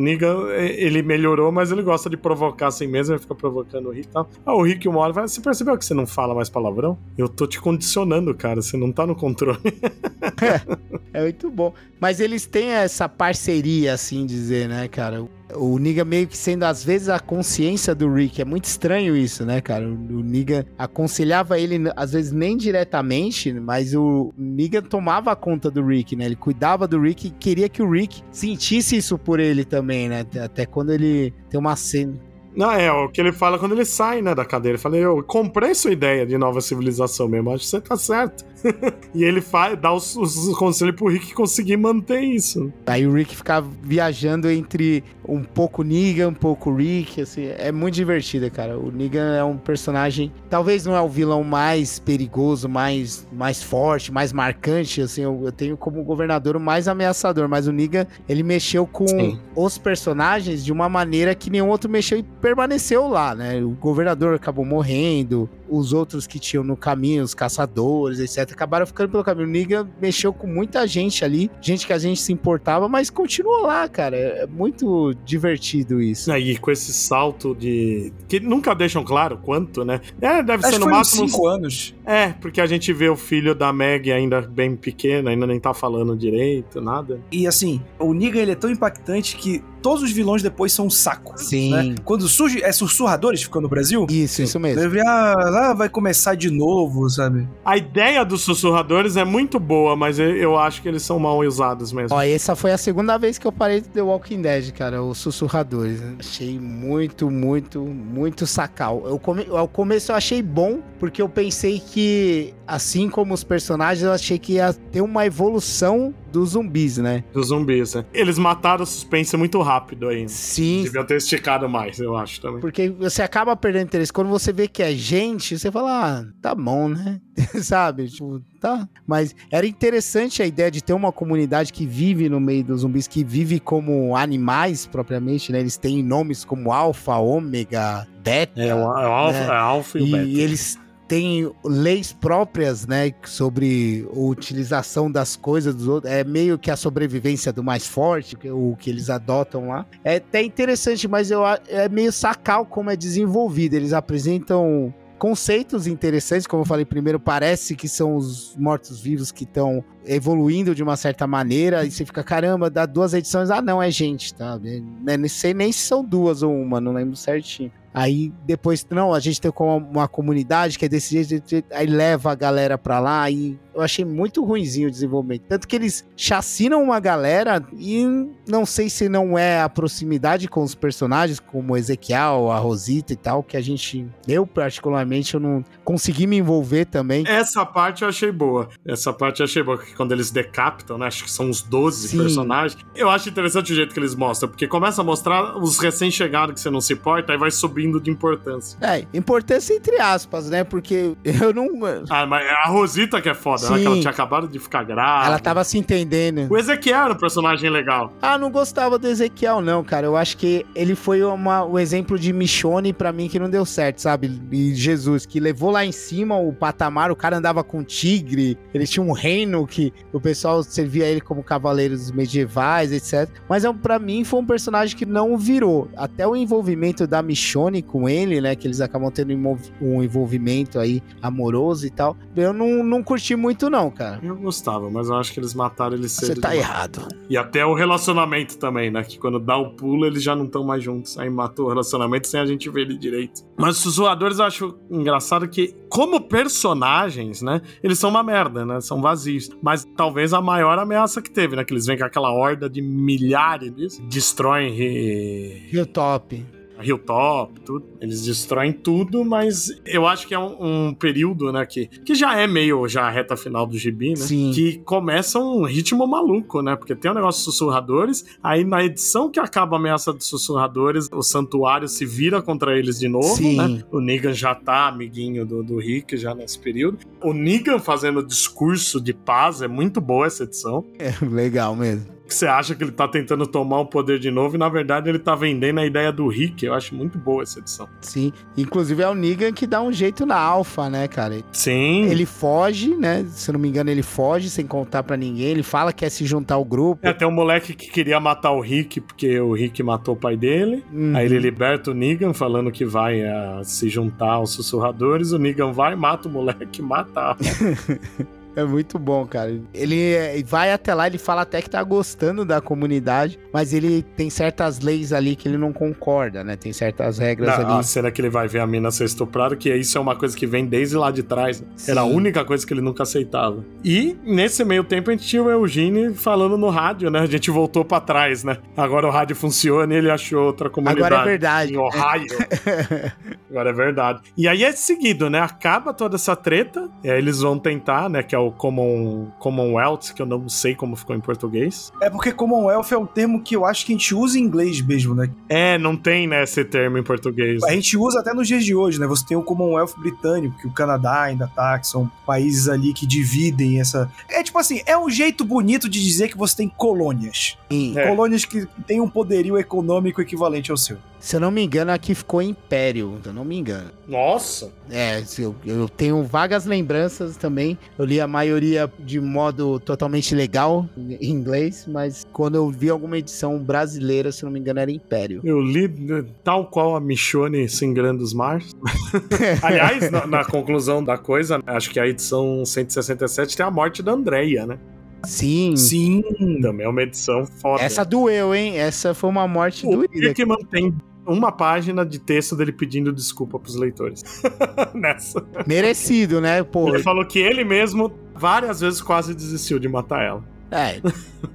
eh, ele melhorou, mas ele gosta de provocar assim mesmo, ele fica provocando o Rick e tal. Ah, o Rick uma hora vai, você percebeu que você não fala mais palavrão? Eu tô te condicionando, cara, você não tá no controle. [LAUGHS] É muito bom. Mas eles têm essa parceria, assim dizer, né, cara? O Niga meio que sendo, às vezes, a consciência do Rick. É muito estranho isso, né, cara? O Niga aconselhava ele, às vezes, nem diretamente, mas o Niga tomava conta do Rick, né? Ele cuidava do Rick e queria que o Rick sentisse isso por ele também, né? Até quando ele tem uma cena. Não, é o que ele fala quando ele sai, né, da cadeira. Ele fala, eu comprei sua ideia de nova civilização mesmo, acho que você tá certo. [LAUGHS] e ele faz, dá os, os conselhos pro Rick conseguir manter isso. Aí o Rick ficava viajando entre um pouco Negan, um pouco Rick, assim, é muito divertido, cara. O Negan é um personagem, talvez não é o vilão mais perigoso, mais, mais forte, mais marcante, assim, eu, eu tenho como governador o mais ameaçador, mas o Negan, ele mexeu com Sim. os personagens de uma maneira que nenhum outro mexeu e permaneceu lá, né? O governador acabou morrendo, os outros que tinham no caminho, os caçadores, etc, acabaram ficando pelo caminho. O Negan mexeu com muita gente ali, gente que a gente se importava, mas continuou lá, cara. É muito divertido isso. Aí com esse salto de. que nunca deixam claro quanto, né? É, deve Acho ser no máximo. 5 anos. É, porque a gente vê o filho da Meg ainda bem pequeno, ainda nem tá falando direito, nada. E assim, o Negan ele é tão impactante que todos os vilões depois são um saco. Sim. né? Quando surge. É sussurradores que ficou no Brasil? Isso, isso mesmo. Deve, ah, lá vai começar de novo, sabe? A ideia dos sussurradores é muito boa, mas eu, acho que eles são mal usados mesmo. Ó, essa foi a segunda vez que eu parei de The Walking Dead, cara, os sussurradores. né? Achei muito, muito, muito sacal. Eu come... Ao começo eu achei bom, porque eu pensei que, assim como os personagens, eu achei que ia ter uma evolução dos zumbis, né? Dos zumbis, né? Eles mataram o suspense muito rápido ainda. Sim, Deviam ter esticado mais, eu acho também. Porque você acaba perdendo interesse. Quando você vê que é gente, você fala, ah, tá bom, né? [LAUGHS] Sabe? Tipo, tá. Mas era interessante a ideia de ter uma comunidade que vive no meio dos zumbis, que vive como animais propriamente, né? Eles têm nomes como Alfa, Ômega, Beta. É, o, é o Alpha, É. Alpha e, o E Beta. eles tem leis próprias, né, sobre a utilização das coisas dos outros. É meio que a sobrevivência do mais forte, que, o que eles adotam lá. É até interessante, mas eu, é meio sacal como é desenvolvido. Eles apresentam conceitos interessantes, como eu falei primeiro, parece que são os mortos-vivos que estão evoluindo de uma certa maneira, e você fica, caramba, dá duas edições, ah, não, é gente, tá? É, não sei nem se são duas ou uma, não lembro certinho. Aí depois, não, a gente tem uma comunidade que é desse jeito, aí leva a galera pra lá e eu achei muito ruinzinho o desenvolvimento. Tanto que eles chacinam uma galera e não sei se não é a proximidade com os personagens, como Ezequiel, a Rosita e tal, que a gente, eu particularmente, eu não consegui me envolver também. Essa parte eu achei boa. Essa parte eu achei boa, que quando eles decapitam, né? Acho que são uns 12 Sim. personagens. Eu acho interessante o jeito que eles mostram, porque começa a mostrar os recém-chegados que você não se importa, aí vai subindo de importância. É, importância entre aspas, né? Porque eu não. Ah, mas a Rosita que é foda. Sim. Que ela tinha acabado de ficar grávida. Ela tava se entendendo. O Ezequiel era um personagem legal. Ah, não gostava do Ezequiel, não, cara. Eu acho que ele foi uma, o exemplo de Michone para mim que não deu certo, sabe? E Jesus, que levou lá em cima o patamar, o cara andava com tigre, ele tinha um reino que o pessoal servia ele como cavaleiros medievais, etc. Mas é, para mim foi um personagem que não virou. Até o envolvimento da Michone com ele, né? Que eles acabam tendo um envolvimento aí amoroso e tal. Eu não, não curti muito muito, não, cara. Eu gostava, mas eu acho que eles mataram ele cedo. Você tá demais. errado. E até o relacionamento também, né? Que quando dá o pulo, eles já não estão mais juntos. Aí matou o relacionamento sem a gente ver ele direito. Mas os sussurradores eu acho engraçado que, como personagens, né? Eles são uma merda, né? São vazios. Mas talvez a maior ameaça que teve, né? Que eles vêm com aquela horda de milhares, destroem. Hilltop. Hilltop, tudo. Eles destroem tudo, mas eu acho que é um, um, período, né, que, que já é meio já a reta final do gibi, né? Sim. Que começa um ritmo maluco, né? Porque tem o um negócio de sussurradores, aí na edição que acaba a ameaça dos sussurradores, o santuário se vira contra eles de novo, Sim. né? O Negan já tá amiguinho do, do Rick já nesse período. O Negan fazendo discurso de paz, é muito boa essa edição. É legal mesmo que você acha que ele tá tentando tomar o poder de novo e na verdade ele tá vendendo a ideia do Rick. Eu acho muito boa essa edição. Sim, inclusive é o Negan que dá um jeito na Alpha, né, cara? Sim. Ele foge, né? Se eu não me engano, ele foge sem contar para ninguém. Ele fala que quer se juntar ao grupo. É, tem um moleque que queria matar o Rick porque o Rick matou o pai dele. Uhum. Aí ele liberta o Negan falando que vai uh, se juntar aos sussurradores. O Negan vai, mata o moleque, [LAUGHS] mata a [LAUGHS] É muito bom, cara. Ele vai até lá, ele fala até que tá gostando da comunidade, mas ele tem certas leis ali que ele não concorda, né? Tem certas regras não, ali. A cena que ele vai ver a mina ser estuprada, que isso é uma coisa que vem desde lá de trás. Né? Era a única coisa que ele nunca aceitava. E nesse meio tempo a gente tinha o Eugene falando no rádio, né? A gente voltou para trás, né? Agora o rádio funciona e ele achou outra comunidade. Agora é verdade. Em Ohio. [LAUGHS] Agora é verdade. E aí é seguido, né? Acaba toda essa treta, e aí eles vão tentar, né? Que é o Common, Commonwealth, que eu não sei como ficou em português. É porque Commonwealth é um termo que eu acho que a gente usa em inglês mesmo, né? É, não tem, né, esse termo em português. A gente usa até nos dias de hoje, né? Você tem o Commonwealth britânico, que o Canadá ainda tá, que são países ali que dividem essa. É tipo assim, é um jeito bonito de dizer que você tem colônias. É. Colônias que têm um poderio econômico equivalente ao seu. Se eu não me engano, aqui ficou Império, se eu não me engano. Nossa! É, eu, eu tenho vagas lembranças também. Eu li a maioria de modo totalmente legal em inglês, mas quando eu vi alguma edição brasileira, se eu não me engano, era Império. Eu li né, tal qual a Michonne Singrando os Mars. [LAUGHS] Aliás, na, na, conclusão da coisa, acho que a edição 167 tem a morte da Andrea, né? Sim. Sim. Também é uma edição foda. Essa doeu, hein? Essa foi uma morte o doída. que mantém uma página de texto dele pedindo desculpa pros leitores. [LAUGHS] Nessa. Merecido, né? Pô. Ele falou que ele mesmo várias vezes quase desistiu de matar ela. É,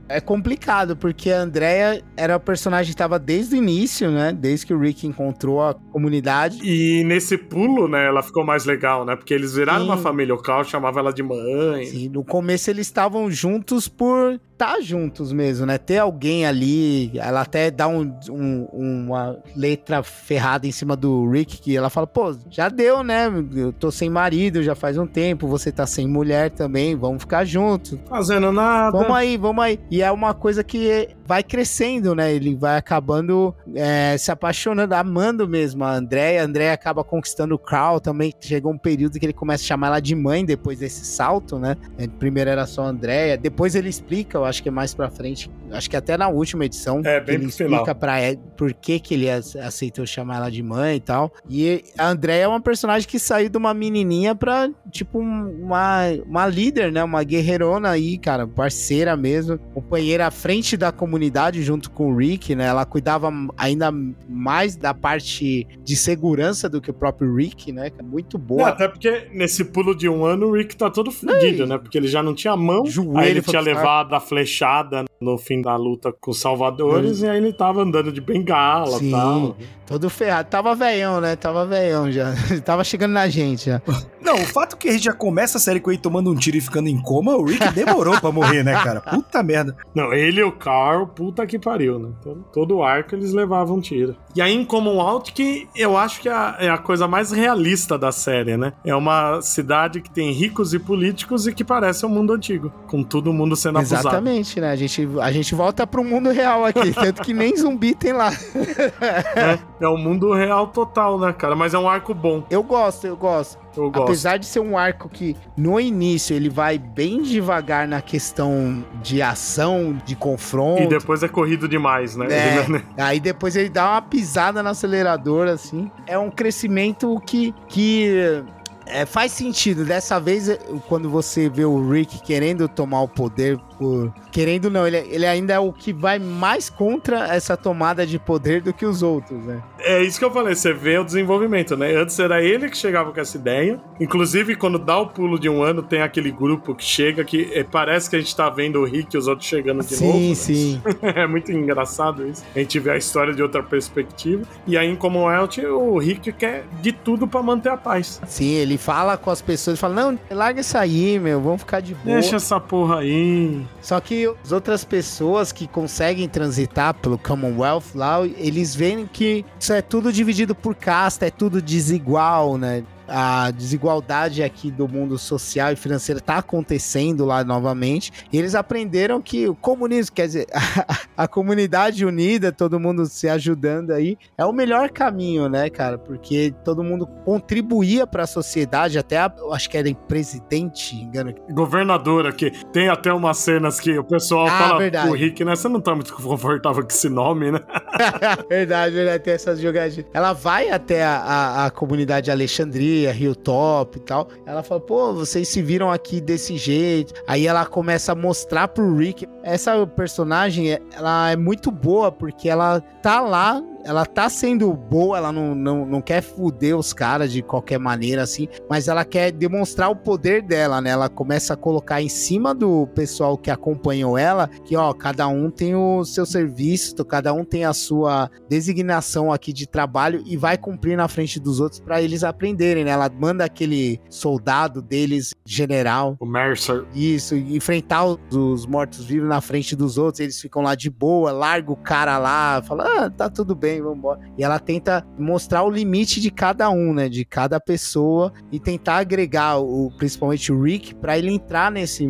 é complicado, porque a Andrea era o personagem que estava desde o início, né? Desde que o Rick encontrou a comunidade. E nesse pulo, né, ela ficou mais legal, né? Porque eles viraram Sim. uma família, o Carl chamava ela de mãe. Sim, no começo eles estavam juntos por tá juntos mesmo, né? Ter alguém ali, ela até dá um, um, uma letra ferrada em cima do Rick, que ela fala, pô, já deu, né? Eu tô sem marido já faz um tempo, você tá sem mulher também, vamos ficar juntos. Fazendo nada. Vamos aí, vamos aí. E é uma coisa que vai crescendo, né? Ele vai acabando é, se apaixonando, amando mesmo a Andréia. A Andréia acaba conquistando o Carl também. Chegou um período que ele começa a chamar ela de mãe depois desse salto, né? É, primeiro era só a Andréia. Depois ele explica, eu acho que é mais pra frente, acho que até na última edição, é, bem ele explica final. pra ela por que, que ele aceitou chamar ela de mãe e tal. E a Andréia é uma personagem que saiu de uma menininha pra, tipo, uma, uma líder, né? Uma guerreirona aí, cara, parceira mesmo, companheira à frente da comunidade junto com o Rick, né? Ela cuidava ainda mais da parte de segurança do que o próprio Rick, né? É muito boa. até porque nesse pulo de um ano o Rick tá todo fudido, né? Porque ele já não tinha mão, Joelho aí ele tinha levado a flechada no fim da luta com os salvadores, hum. e aí ele tava andando de bengala e tal. Todo ferrado. Tava velhão, né? Tava velhão já. [LAUGHS] tava chegando na gente já. [LAUGHS] Não, o fato que a gente já começa a série com ele tomando um tiro e ficando em coma, o Rick demorou pra morrer, né, cara? Puta merda. Não, ele e o Carl, puta que pariu, né? Todo, todo arco eles levavam um tiro. E aí em Commonwealth, que eu acho que é, é a coisa mais realista da série, né? É uma cidade que tem ricos e políticos e que parece um mundo antigo, com todo mundo sendo Exatamente, abusado. Exatamente, né? A gente, a gente volta pro mundo real aqui, [LAUGHS] tanto que nem zumbi tem lá. é, é o mundo real total, né, cara? Mas é um arco bom. Eu gosto, eu gosto. Eu gosto. Apesar de ser um arco que no início ele vai bem devagar na questão de ação, de confronto. E depois é corrido demais, né? É, [LAUGHS] ele... aí depois ele dá uma pisada no acelerador, assim. É um crescimento que, que é, faz sentido. Dessa vez, quando você vê o Rick querendo tomar o poder por. Querendo não, ele, ele ainda é o que vai mais contra essa tomada de poder do que os outros, né? É isso que eu falei, você vê o desenvolvimento, né? Antes era ele que chegava com essa ideia. Inclusive, quando dá o pulo de um ano, tem aquele grupo que chega que é, parece que a gente tá vendo o Rick e os outros chegando de sim, novo. Sim, sim. [LAUGHS] é muito engraçado isso. A gente vê a história de outra perspectiva. E aí, em Commonwealth, o Rick quer de tudo para manter a paz. Sim, ele fala com as pessoas, fala: Não, larga isso aí, meu, vamos ficar de boa. Deixa essa porra aí. Só que as outras pessoas que conseguem transitar pelo Commonwealth lá, eles veem que isso é tudo dividido por casta, é tudo desigual, né? A desigualdade aqui do mundo social e financeiro está acontecendo lá novamente. E eles aprenderam que o comunismo, quer dizer, [LAUGHS] a, a, comunidade unida, todo mundo se ajudando aí, é o melhor caminho, né, cara? Porque todo mundo contribuía para a sociedade, até a, acho que era presidente, engano. Governadora, que tem até umas cenas que o pessoal ah, fala verdade. o Rick, né? Você não tá muito confortável com esse nome, né? [LAUGHS] verdade, verdade, tem essas jogadinhas. Ela vai até a, a, a comunidade Alexandria Rio Top e tal. Ela fala, pô, vocês se viram aqui desse jeito. Aí ela começa a mostrar pro Rick. Essa personagem, ela é muito boa porque ela tá lá ela tá sendo boa, ela não, não, não quer fuder os caras de qualquer maneira, assim, mas ela quer demonstrar o poder dela, né? Ela começa a colocar em cima do pessoal que acompanhou ela que, ó, cada um tem o seu serviço, cada um tem a sua designação aqui de trabalho e vai cumprir na frente dos outros para eles aprenderem, né? Ela manda aquele soldado deles, general. O Mercer. Isso, enfrentar os mortos-vivos na frente dos outros, eles ficam lá de boa, larga o cara lá, fala, ah, tá tudo bem vamos embora. E ela tenta mostrar o limite de cada um, né? De cada pessoa e tentar agregar o, principalmente o Rick para ele entrar nesse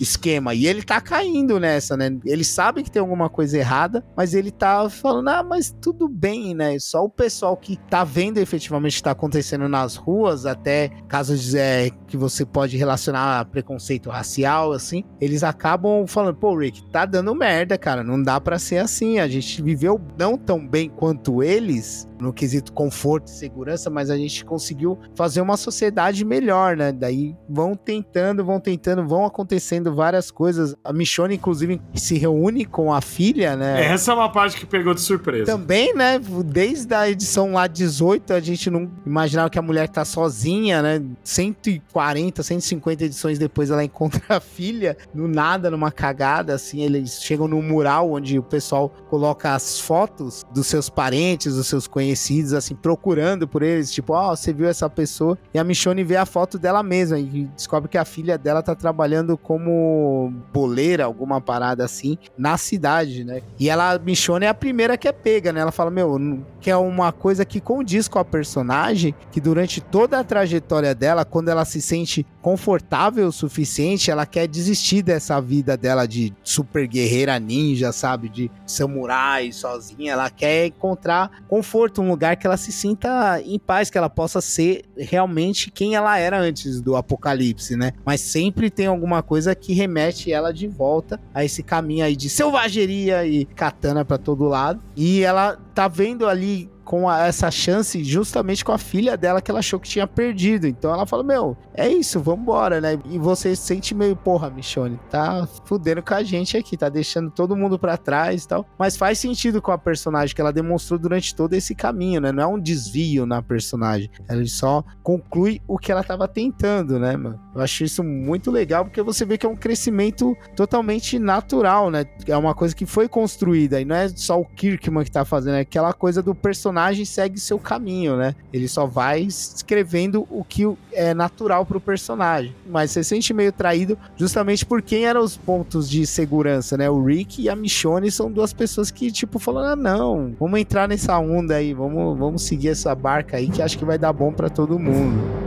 esquema. E ele tá caindo nessa, né? Ele sabe que tem alguma coisa errada, mas ele tá falando, ah, mas tudo bem, né? Só o pessoal que tá vendo efetivamente o que tá acontecendo nas ruas, até casos é, que você pode relacionar a preconceito racial, assim, eles acabam falando, pô, Rick, tá dando merda, cara, não dá para ser assim. A gente viveu não tão bem quanto eles, no quesito conforto e segurança, mas a gente conseguiu fazer uma sociedade melhor, né? Daí vão tentando, vão tentando, vão acontecendo várias coisas. A Michonne, inclusive, se reúne com a filha, né? Essa é uma parte que pegou de surpresa. Também, né? Desde a edição lá 18, a gente não imaginava que a mulher tá sozinha, né? 140, 150 edições depois ela [LAUGHS] encontra a filha, no nada, numa cagada, assim. Eles chegam no mural onde o pessoal coloca as fotos dos seus parentes, dos seus conhecidos conhecidos, assim, procurando por eles, tipo, ó, oh, você viu essa pessoa? E a Michonne vê a foto dela mesma e descobre que a filha dela tá trabalhando como boleira, alguma parada assim, na cidade, né? E ela, a Michonne é a primeira que é pega, né? Ela fala, meu, que é uma coisa que condiz com a personagem, que durante toda a trajetória dela, quando ela se sente confortável o suficiente, ela quer desistir dessa vida dela de super guerreira ninja, sabe? De samurai sozinha. Ela quer encontrar conforto, um lugar que ela se sinta em paz, que ela possa ser realmente quem ela era antes do apocalipse, né? Mas sempre tem alguma coisa que remete ela de volta a esse caminho aí de selvageria e katana para todo lado. E ela tá vendo ali com a, essa chance justamente com a filha dela que ela achou que tinha perdido. Então ela fala: Meu, é isso, vambora, né? E você se sente meio, porra, Michonne, tá fudendo com a gente aqui, tá deixando todo mundo para trás e tal. Mas faz sentido com a personagem que ela demonstrou durante todo esse caminho, né? Não é um desvio na personagem. Ela só conclui o que ela tava tentando, né, mano? Eu acho isso muito legal porque você vê que é um crescimento totalmente natural, né? É uma coisa que foi construída e não é só o Kirkman que tá fazendo, é aquela coisa do personagem personagem segue seu caminho, né? Ele só vai escrevendo o que é natural pro personagem. Mas você sente meio traído justamente por quem eram os pontos de segurança, né? O Rick e a Michonne são duas pessoas que, tipo, falam: ah, não, vamos entrar nessa onda aí, vamos, vamos seguir essa barca aí que acho que vai dar bom para todo mundo.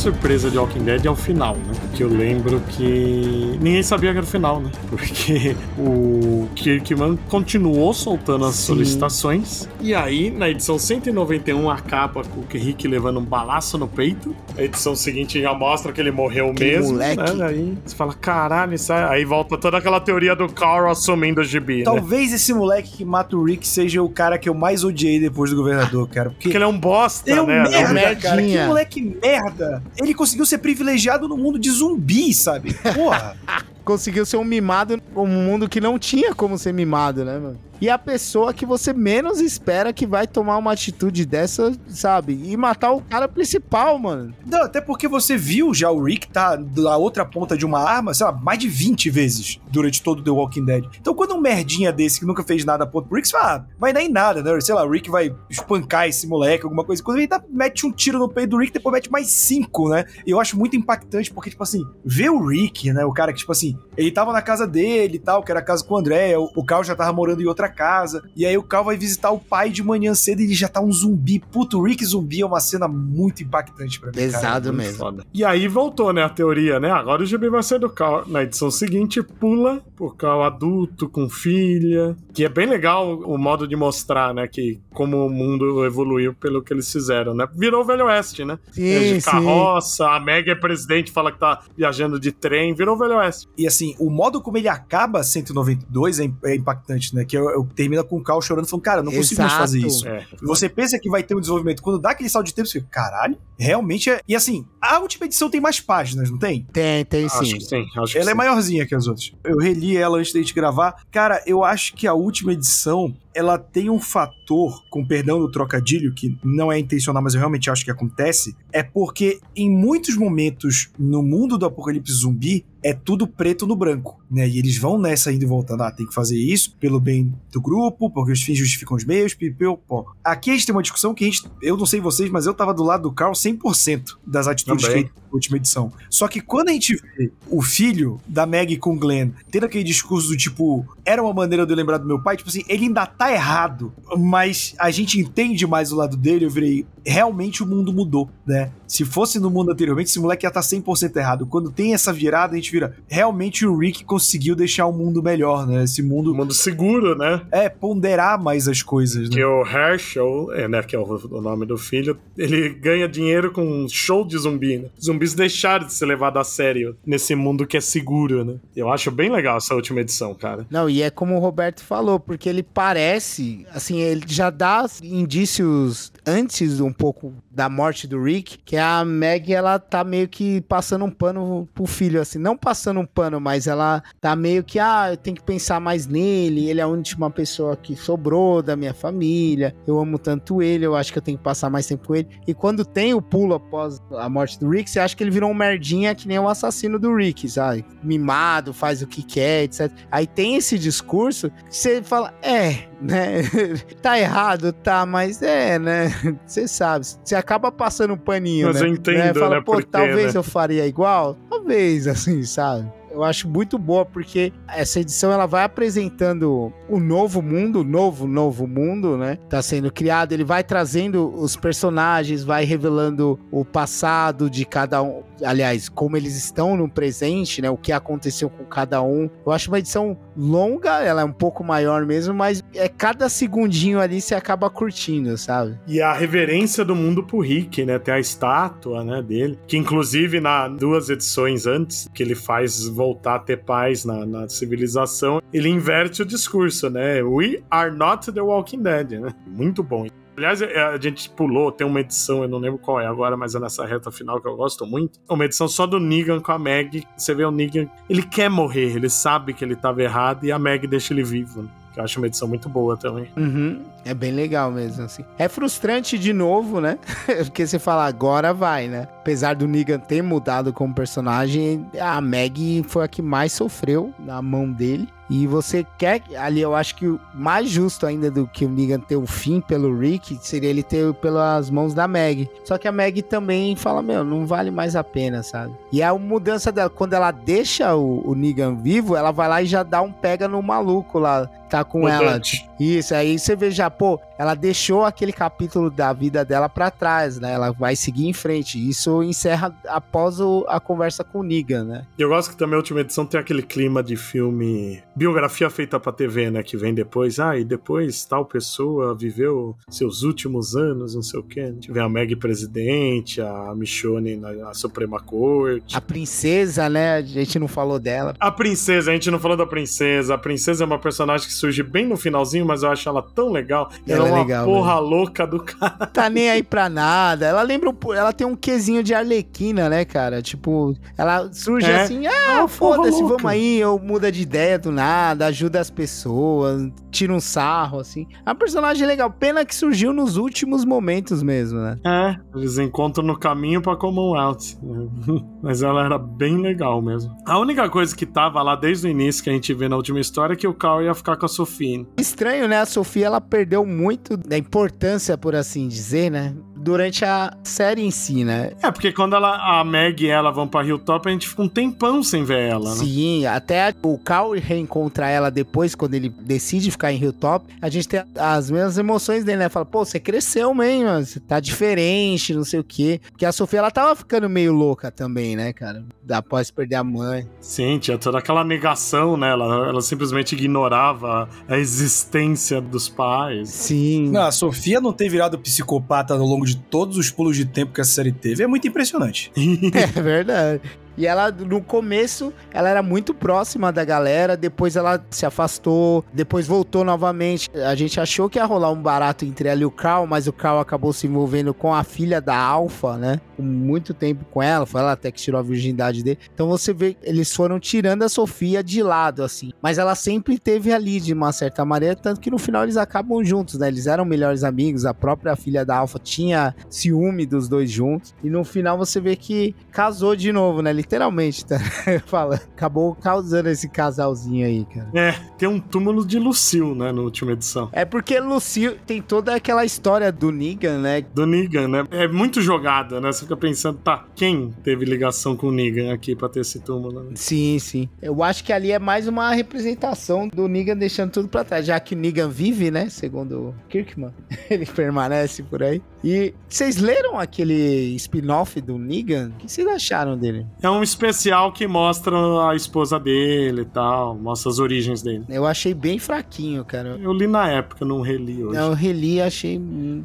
Surpresa de Walking Dead é o final, né? Que eu lembro que ninguém sabia que era o final, né? [LAUGHS] Porque o Kirkman continuou soltando as Sim. solicitações. E aí, na edição 191, acaba com o Rick levando um balaço no peito. A edição seguinte já mostra que ele morreu que mesmo. Moleque. Né? Aí você fala, caralho, isso aí volta toda aquela teoria do Carl assumindo o gibi. Né? Talvez né? esse moleque que mata o Rick seja o cara que eu mais odiei depois do governador, cara. Porque, porque ele é um bosta, é um né? Merda, é um cara. Que moleque merda. Ele conseguiu ser privilegiado no mundo de zumbi, sabe? Porra. [LAUGHS] conseguiu ser um mimado um mundo que não tinha como ser mimado, né, mano? E a pessoa que você menos espera que vai tomar uma atitude dessa, sabe? E matar o cara principal, mano. Não, até porque você viu já o Rick tá da outra ponta de uma arma, sei lá, mais de 20 vezes durante todo The Walking Dead. Então quando um merdinha desse que nunca fez nada pro Rick, você fala, ah, vai dar em nada, né? Sei lá, o Rick vai espancar esse moleque, alguma coisa. Quando ele dá, mete um tiro no peito do Rick, depois mete mais cinco, né? E eu acho muito impactante porque, tipo assim, ver o Rick, né? O cara que, tipo assim, ele tava na casa dele e tal, que era a casa com o André, o, o Carl já tava morando em outra casa. E aí o Cal vai visitar o pai de manhã cedo e ele já tá um zumbi. Puto, o Rick zumbi é uma cena muito impactante pra mim. Pesado cara, mesmo. Foda. E aí voltou, né, a teoria, né? Agora o gibi vai ser do Cal. Na edição seguinte, pula pro Cal adulto, com filha. Que é bem legal o modo de mostrar, né? Que como o mundo evoluiu pelo que eles fizeram, né? Virou o Velho Oeste, né? Sim, é de carroça, sim. a Meg é presidente, fala que tá viajando de trem, virou o Velho Oeste. E assim, o modo como ele acaba 192 é, é impactante, né? Que eu, eu termina com o Cal chorando, falando, cara, não conseguimos fazer isso. É. Você pensa que vai ter um desenvolvimento. Quando dá aquele salto de tempo, você fica, caralho, realmente é. E assim, a última edição tem mais páginas, não tem? Tem, tem sim. Acho que sim. Acho ela que é sim. maiorzinha que as outras. Eu reli ela antes da gente gravar. Cara, eu acho que a última edição ela tem um fator, com perdão do trocadilho, que não é intencional, mas eu realmente acho que acontece, é porque em muitos momentos no mundo do apocalipse zumbi é tudo preto no branco, né? E eles vão nessa indo e voltando, ah, tem que fazer isso pelo bem do grupo, porque os fins justificam os meios, pipeu, pô. Aqui a gente tem uma discussão que a gente, eu não sei vocês, mas eu tava do lado do Carl 100% das atitudes Também. na última edição. Só que quando a gente vê o filho da Maggie com o Glenn tendo aquele discurso do tipo, era uma maneira de eu lembrar do meu pai, tipo assim, ele ainda tá errado, mas a gente entende mais o lado dele, eu virei, realmente o mundo mudou, né? Se fosse no mundo anteriormente, esse moleque ia estar tá 100% errado. Quando tem essa virada, a gente vira, realmente o Rick conseguiu deixar o mundo melhor, né? Esse mundo... mundo seguro, né? É, ponderar mais as coisas, né? Que o Herschel, é, né, que é o, nome do filho, ele ganha dinheiro com um show de zumbi, né? Zumbis deixaram de ser levados a sério nesse mundo que é seguro, né? Eu acho bem legal essa última edição, cara. Não, e é como o Roberto falou, porque ele parece, assim, ele já dá indícios antes do um pouco da morte do Rick, que a Meg, ela tá meio que passando um pano pro filho, assim, não passando um pano, mas ela tá meio que, ah, eu tenho que pensar mais nele, ele é a última pessoa que sobrou da minha família, eu amo tanto ele, eu acho que eu tenho que passar mais tempo com ele. E quando tem o pulo após a morte do Rick, você acha que ele virou um merdinha que nem o assassino do Rick, sabe? Mimado, faz o que quer, etc. Aí tem esse discurso que você fala, é, né? [LAUGHS] tá errado, tá, mas é, né? Você sabe, você acaba passando um paninho, mas né? eu entendo, né? Fala, né? Pô, Porque, talvez né? eu faria igual, talvez, assim, sabe? Eu acho muito boa porque essa edição ela vai apresentando o novo mundo, novo, novo mundo, né? Tá sendo criado, ele vai trazendo os personagens, vai revelando o passado de cada um, aliás, como eles estão no presente, né? O que aconteceu com cada um. Eu acho uma edição longa, ela é um pouco maior mesmo, mas é cada segundinho ali você acaba curtindo, sabe? E a reverência do mundo pro Rick, né? Tem a estátua, né, dele, que inclusive na duas edições antes que ele faz voltar a ter paz na, na, civilização, ele inverte o discurso, né? We are not the Walking Dead, né? Muito bom. Aliás, é, a gente pulou, tem uma edição, eu não lembro qual é agora, mas é nessa reta final que eu gosto muito. Uma edição só do Negan com a Meg. Você vê o Negan, ele quer morrer, ele sabe que ele estava errado e a Meg deixa ele vivo. Que eu acho uma edição muito boa também. Uhum. É bem legal mesmo, assim. É frustrante de novo, né? [LAUGHS] Porque você fala, agora vai, né? Apesar do Negan ter mudado como personagem, a Meg foi a que mais sofreu na mão dele. E você quer, ali eu acho que o mais justo ainda do que o Negan ter o fim pelo Rick seria ele ter pelas mãos da Meg. Só que a Meg também fala, meu, não vale mais a pena, sabe? E a mudança dela, quando ela deixa o, o Negan vivo, ela vai lá e já dá um pega no maluco lá, tá com ela. Isso, aí você vê já, pô, ela deixou aquele capítulo da vida dela para trás, né? Ela vai seguir em frente. Isso encerra após o, a conversa com o Negan, né? Eu gosto que também a última edição tem aquele clima de filme biografia feita pra TV, né? Que vem depois, ah, e depois tal pessoa viveu seus últimos anos, não sei o quê. Tiver a Meg presidente, a Michonne na Suprema Corte. A princesa, né? A gente não falou dela. A princesa, a gente não falou da princesa. A princesa é uma personagem que surge bem no finalzinho, mas eu acho ela tão legal. Ela, ela é legal, porra louca do cara. Tá nem aí pra nada. Ela lembra, ela tem um quesinho de arlequina, né, cara? Tipo, ela surge é. assim, ah, foda-se, vamos aí, eu muda de ideia do nada ajuda as pessoas, tira um sarro, assim. É um personagem legal. Pena que surgiu nos últimos momentos mesmo, né? É, eles encontram no caminho pra Commonwealth. [LAUGHS] Mas ela era bem legal mesmo. A única coisa que tava lá desde o início que a gente vê na última história é que o Carl ia ficar com a Sofia. Estranho, né? A Sofia, ela perdeu muito da importância, por assim dizer, né? Durante a série em si, né? É, porque quando ela, a Meg e ela vão pra Hilltop, a gente fica um tempão sem ver ela, né? Sim, até o Cal reencontra ela depois, quando ele decide ficar em Hilltop, a gente tem as mesmas emoções dele, né? Fala, pô, você cresceu mesmo, você tá diferente, não sei o quê. Porque a Sofia, ela tava ficando meio louca também, né, cara? Após perder a mãe. Sim, tinha toda aquela negação, né? Ela, ela simplesmente ignorava a existência dos pais. Sim. Não, a Sofia não ter virado psicopata ao longo de todos os pulos de tempo que a série teve é muito impressionante. [LAUGHS] é verdade. E ela, no começo, ela era muito próxima da galera, depois ela se afastou, depois voltou novamente. A gente achou que ia rolar um barato entre ela e o Carl, mas o Carl acabou se envolvendo com a filha da Alpha, né? Muito tempo com ela, foi ela até que tirou a virgindade dele. Então você vê, eles foram tirando a Sofia de lado, assim. Mas ela sempre teve ali, de uma certa maneira, tanto que no final eles acabam juntos, né? Eles eram melhores amigos, a própria filha da Alpha tinha ciúme dos dois juntos. E no final você vê que casou de novo, né? Ele literalmente, tá? [LAUGHS] Fala, acabou causando esse casalzinho aí, cara. É, tem um túmulo de Lucille, né, na última edição. É porque Lucille tem toda aquela história do Negan, né? Do Negan, né? É muito jogada, né? Você fica pensando, tá, quem teve ligação com o Negan aqui pra ter esse túmulo? Né? Sim, sim. Eu acho que ali é mais uma representação do Negan deixando tudo pra trás, já que o Negan vive, né, segundo Kirkman, [LAUGHS] ele permanece por aí. E vocês leram aquele spin-off do Negan? O que vocês acharam dele? É um edição especial que mostra a esposa dele e tal, mostra as origens dele. Eu achei bem fraquinho, cara. Eu li na época, não reli hoje. Eu reli e achei,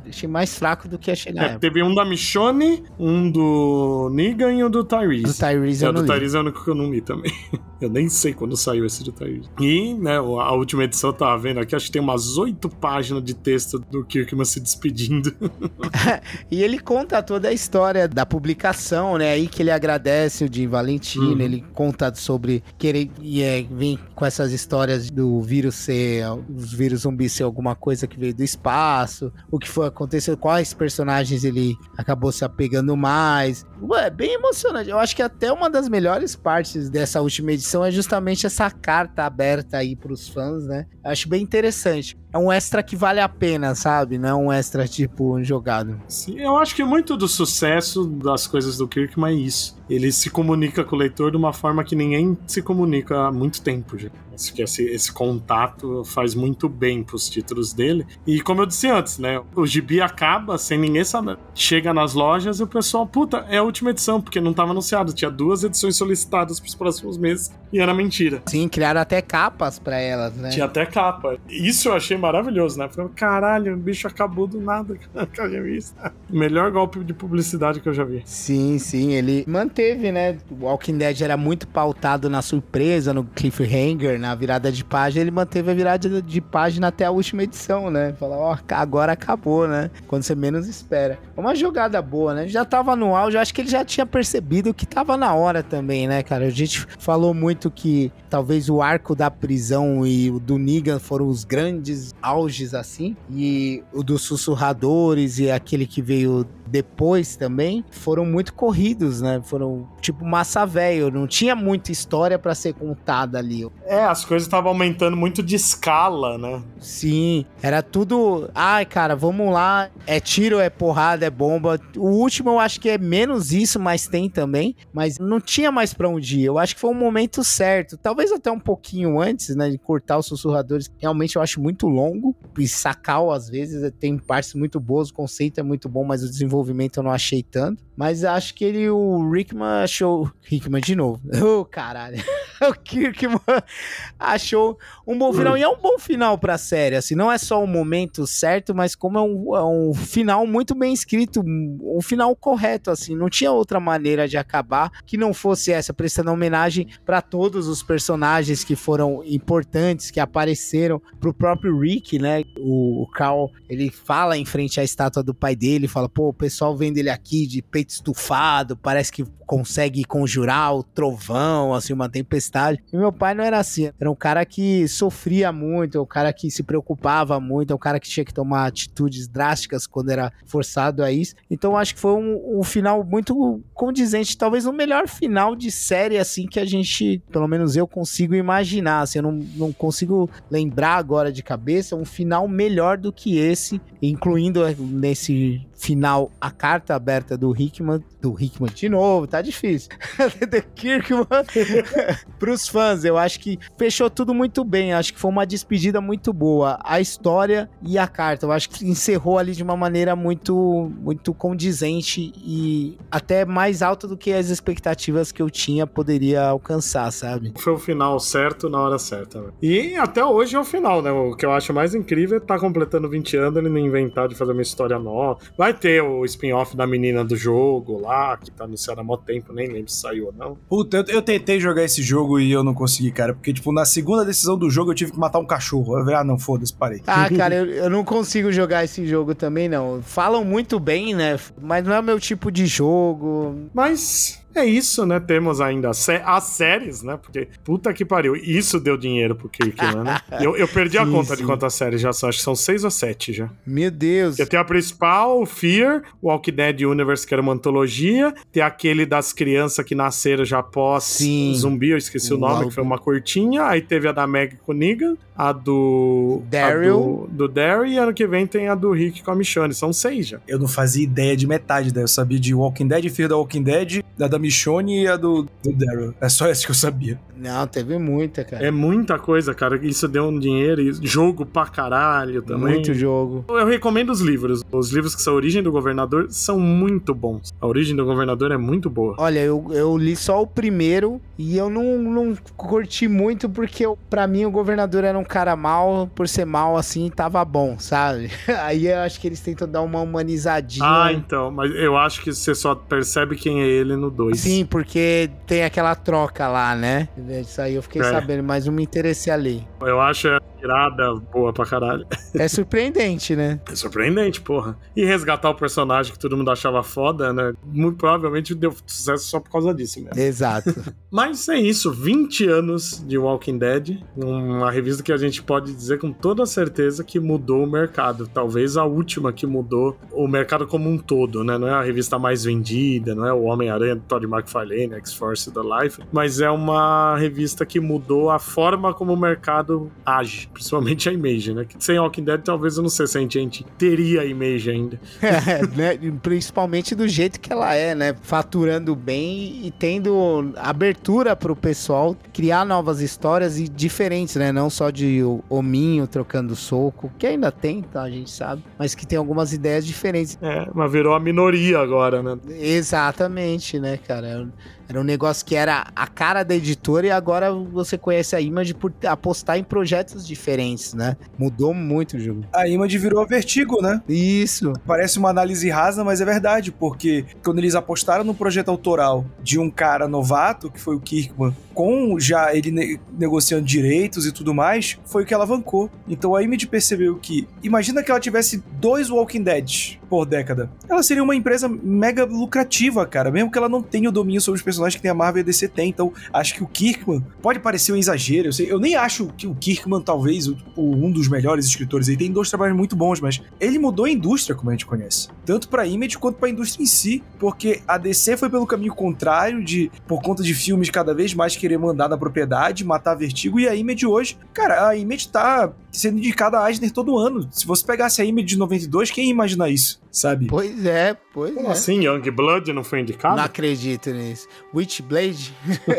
achei mais fraco do que achei na É, época. teve um da Michonne, um do Negan e um do Tyrese. Do Tyrese É, eu o não do. Tyrese é o único que eu não li também. [LAUGHS] Eu nem sei quando saiu esse do Tyrese. E, né, a última edição eu tava vendo aqui, acho que tem umas oito páginas de texto do Kirkman se despedindo. [LAUGHS] [LAUGHS] E ele conta toda a história da publicação, né? Aí que ele agradece o Jim Valentino, Uhum. ele conta sobre que ele e é, vem com essas histórias do vírus ser, os vírus zumbis ser alguma coisa que veio do espaço, o que foi acontecendo, quais personagens ele acabou se apegando mais. Ué, é bem emocionante. Eu acho que até uma das melhores partes dessa última edição é justamente essa carta aberta aí pros fãs, né? Eu acho bem interessante. É um extra que vale a pena, sabe? Não é um extra tipo jogado. Sim, eu acho que muito do sucesso das coisas do Kirkman é isso. Ele se comunica com o leitor de uma forma que ninguém se comunica há muito tempo já. Acho que esse, esse contato faz muito bem pros títulos dele. E como eu disse antes, né? O gibi acaba sem ninguém saber. Chega nas lojas e o pessoal, puta, é a última edição, porque não tava anunciado. Tinha duas edições solicitadas pros próximos meses e era mentira. Sim, criaram até capas pra elas, né? Tinha até capa. Isso eu achei maravilhoso, né? Falei, caralho, o bicho acabou do nada que eu já vi isso. Melhor golpe de publicidade que eu já vi. Sim, sim, ele manteve, né? O Walking Dead era muito pautado na surpresa, no cliffhanger, na virada de página. Ele manteve a virada de página até a última edição, né? Falar, ó, agora acabou, né? Quando você menos espera. Uma jogada boa, né? Já tava no auge, eu acho que ele já tinha percebido que tava na hora também, né, cara? A gente falou muito que talvez o arco da prisão e o do Negan foram os grandes auges, assim. E o dos sussurradores e aquele que veio depois também foram muito corridos, né? Foram tipo massa velho, não tinha muita história pra ser contada ali. É, as coisas estavam aumentando muito de escala, né? Sim, era tudo, ai, cara, vamos lá, é tiro, é porrada, é bomba. O último eu acho que é menos isso, mas tem também, mas não tinha mais pra onde ir. Eu acho que foi um momento certo, talvez até um pouquinho antes, né, de cortar os sussurradores. Realmente eu acho muito longo e sacal às vezes, tem partes muito boas, o conceito é muito bom, mas o desenvolvimento eu não achei tanto. Mas acho que ele, o Rickman achou. Rickman de novo. [LAUGHS] Ô, caralho. [LAUGHS] o Kirkman achou um bom final. E é um bom final pra série. Assim, não é só o momento certo, mas como é um, é um final muito bem escrito, um final correto. Assim, não tinha outra maneira de acabar que não fosse essa, prestando homenagem pra todos os personagens que foram importantes, que apareceram, pro próprio Rick, né? O, o Carl, ele fala em frente à estátua do pai dele, fala, pô, o pessoal vendo ele aqui de peito estufado, parece que consegue conjurar o trovão, assim, uma tempestade. E meu pai não era assim, era um cara que sofria muito, um cara que se preocupava muito, um cara que tinha que tomar atitudes drásticas quando era forçado a isso. Então acho que foi um, um final muito condizente, talvez o melhor final de série, assim, que a gente, pelo menos eu consigo imaginar, assim, eu não, não consigo lembrar agora de cabeça um final melhor do que esse, incluindo eh, nesse final a carta aberta do Hickman, do Hickman de novo, tá difícil. [LAUGHS] do Kirkman pros fãs. Eu acho que fechou tudo muito bem. Acho que foi uma despedida muito boa. A história e a carta. Eu acho que encerrou ali de uma maneira muito, muito condizente e até mais alta do que as expectativas que eu tinha poderia alcançar, sabe? Foi o final certo na hora certa. né? E até hoje é o final, né? O que eu acho mais incrível é tá completando 20 anos, ele não inventar de fazer uma história nova. Vai ter o spin-off da menina do jogo lá, que tá anunciado há mó tempo, nem lembro se saiu ou não. Puta, eu, eu tentei jogar esse jogo e eu não consegui, cara. Porque, tipo, na segunda decisão do jogo eu tive que matar um cachorro. Eu falei, ah, não, foda-se, parei. Ah, [LAUGHS] cara, eu, eu não consigo jogar esse jogo também, não. Falam muito bem, né? Mas não é o meu tipo de jogo. Mas é isso, né? Temos ainda sé- as séries, né? Porque puta que pariu. Isso deu dinheiro pro Kirkman, né? [LAUGHS] Eu, eu perdi a Sim, conta de sim. quantas séries já são. Acho que são seis ou sete já. Meu Deus. Porque tem a principal, o Fear, o Walking Dead Universe, que era uma antologia. Tem aquele das crianças que nasceram já após Sim. zumbi, eu esqueci o O nome, que foi uma curtinha. Aí teve a da Meg com o Negan, a do. Daryl. A do, do Daryl, e ano que vem tem a do Rick com a Michonne. São seis já. Eu não fazia ideia de metade daí. Eu sabia de Walking Dead, Fear da Walking Dead, da da Michonne e a do, do Daryl. É só essa que eu sabia. Não, teve muita, cara. É muita coisa, cara. Isso deu um dinheiro. e Jogo pra caralho também. Muito jogo. Eu recomendo os livros. Os livros que são a Origem do Governador são muito bons. A Origem do Governador é muito boa. Olha, eu, eu li só o primeiro e eu não, não curti muito porque pra mim o governador era um cara mal, por ser mal assim, tava bom, sabe? [LAUGHS] Aí eu acho que eles tentam dar uma humanizadinha. Ah, então. Mas eu acho que você só percebe quem é ele no 2. Sim, porque tem aquela troca lá, né? Isso aí eu fiquei É. sabendo, mas não me interessei a ler. Eu acho a tirada boa pra caralho. É surpreendente, né? [LAUGHS] É surpreendente, porra. E resgatar o personagem que todo mundo achava foda, né? Muito provavelmente deu sucesso só por causa disso mesmo. Exato. [LAUGHS] Mas é isso, 20 anos de Walking Dead, uma revista que a gente pode dizer com toda certeza que mudou o mercado. Talvez a última que mudou o mercado como um todo, né? Não é a revista mais vendida, não é o Homem-Aranha Todd McFarlane, X-Force da Life, mas é uma revista que mudou a forma como o mercado age, principalmente a Image, né? Que sem Walking Dead talvez eu não sei se a gente, a gente teria a Image ainda. [LAUGHS] É, né? Principalmente do jeito que ela é, né? Faturando bem e tendo abertura pro pessoal criar novas histórias e diferentes, né? Não só de o- hominho trocando soco, que ainda tem, tá? A gente sabe. Mas que tem algumas ideias diferentes. É, mas virou a minoria agora, né? Exatamente, né, cara? Era um- negócio que era a cara da editora e agora você conhece a Image por apostar em projetos diferentes, né? Mudou muito o jogo. A Image virou a Vertigo, né? Isso. Parece uma análise rasa, mas é verdade, porque quando eles apostaram no projeto autoral de um cara novato, que foi o Kirkman, com já ele ne- negociando direitos e tudo mais, foi o que alavancou. Então a Image percebeu que, imagina que ela tivesse dois Walking Dead por década. Ela seria uma empresa mega lucrativa, cara, mesmo que ela não tenha o domínio sobre os personagens que tem a Marvel e a DC tem. Então, acho que o Kirkman pode parecer um exagero. Eu, sei- eu nem acho que o Kirkman, talvez, o- um dos melhores escritores. Ele tem dois trabalhos muito bons, mas ele mudou a indústria como a gente conhece. Tanto pra Image quanto pra indústria em si. Porque a DC foi pelo caminho contrário de, por conta de filmes cada vez mais querer mandar na propriedade, matar Vertigo. E a Image hoje, cara, a Image tá sendo indicada a Eisner todo ano. Se você pegasse a Image de 92, quem ia imaginar isso, sabe? Pois é, pois Como é. assim? Young Blood não foi indicado? Não acredito nisso. Witchblade?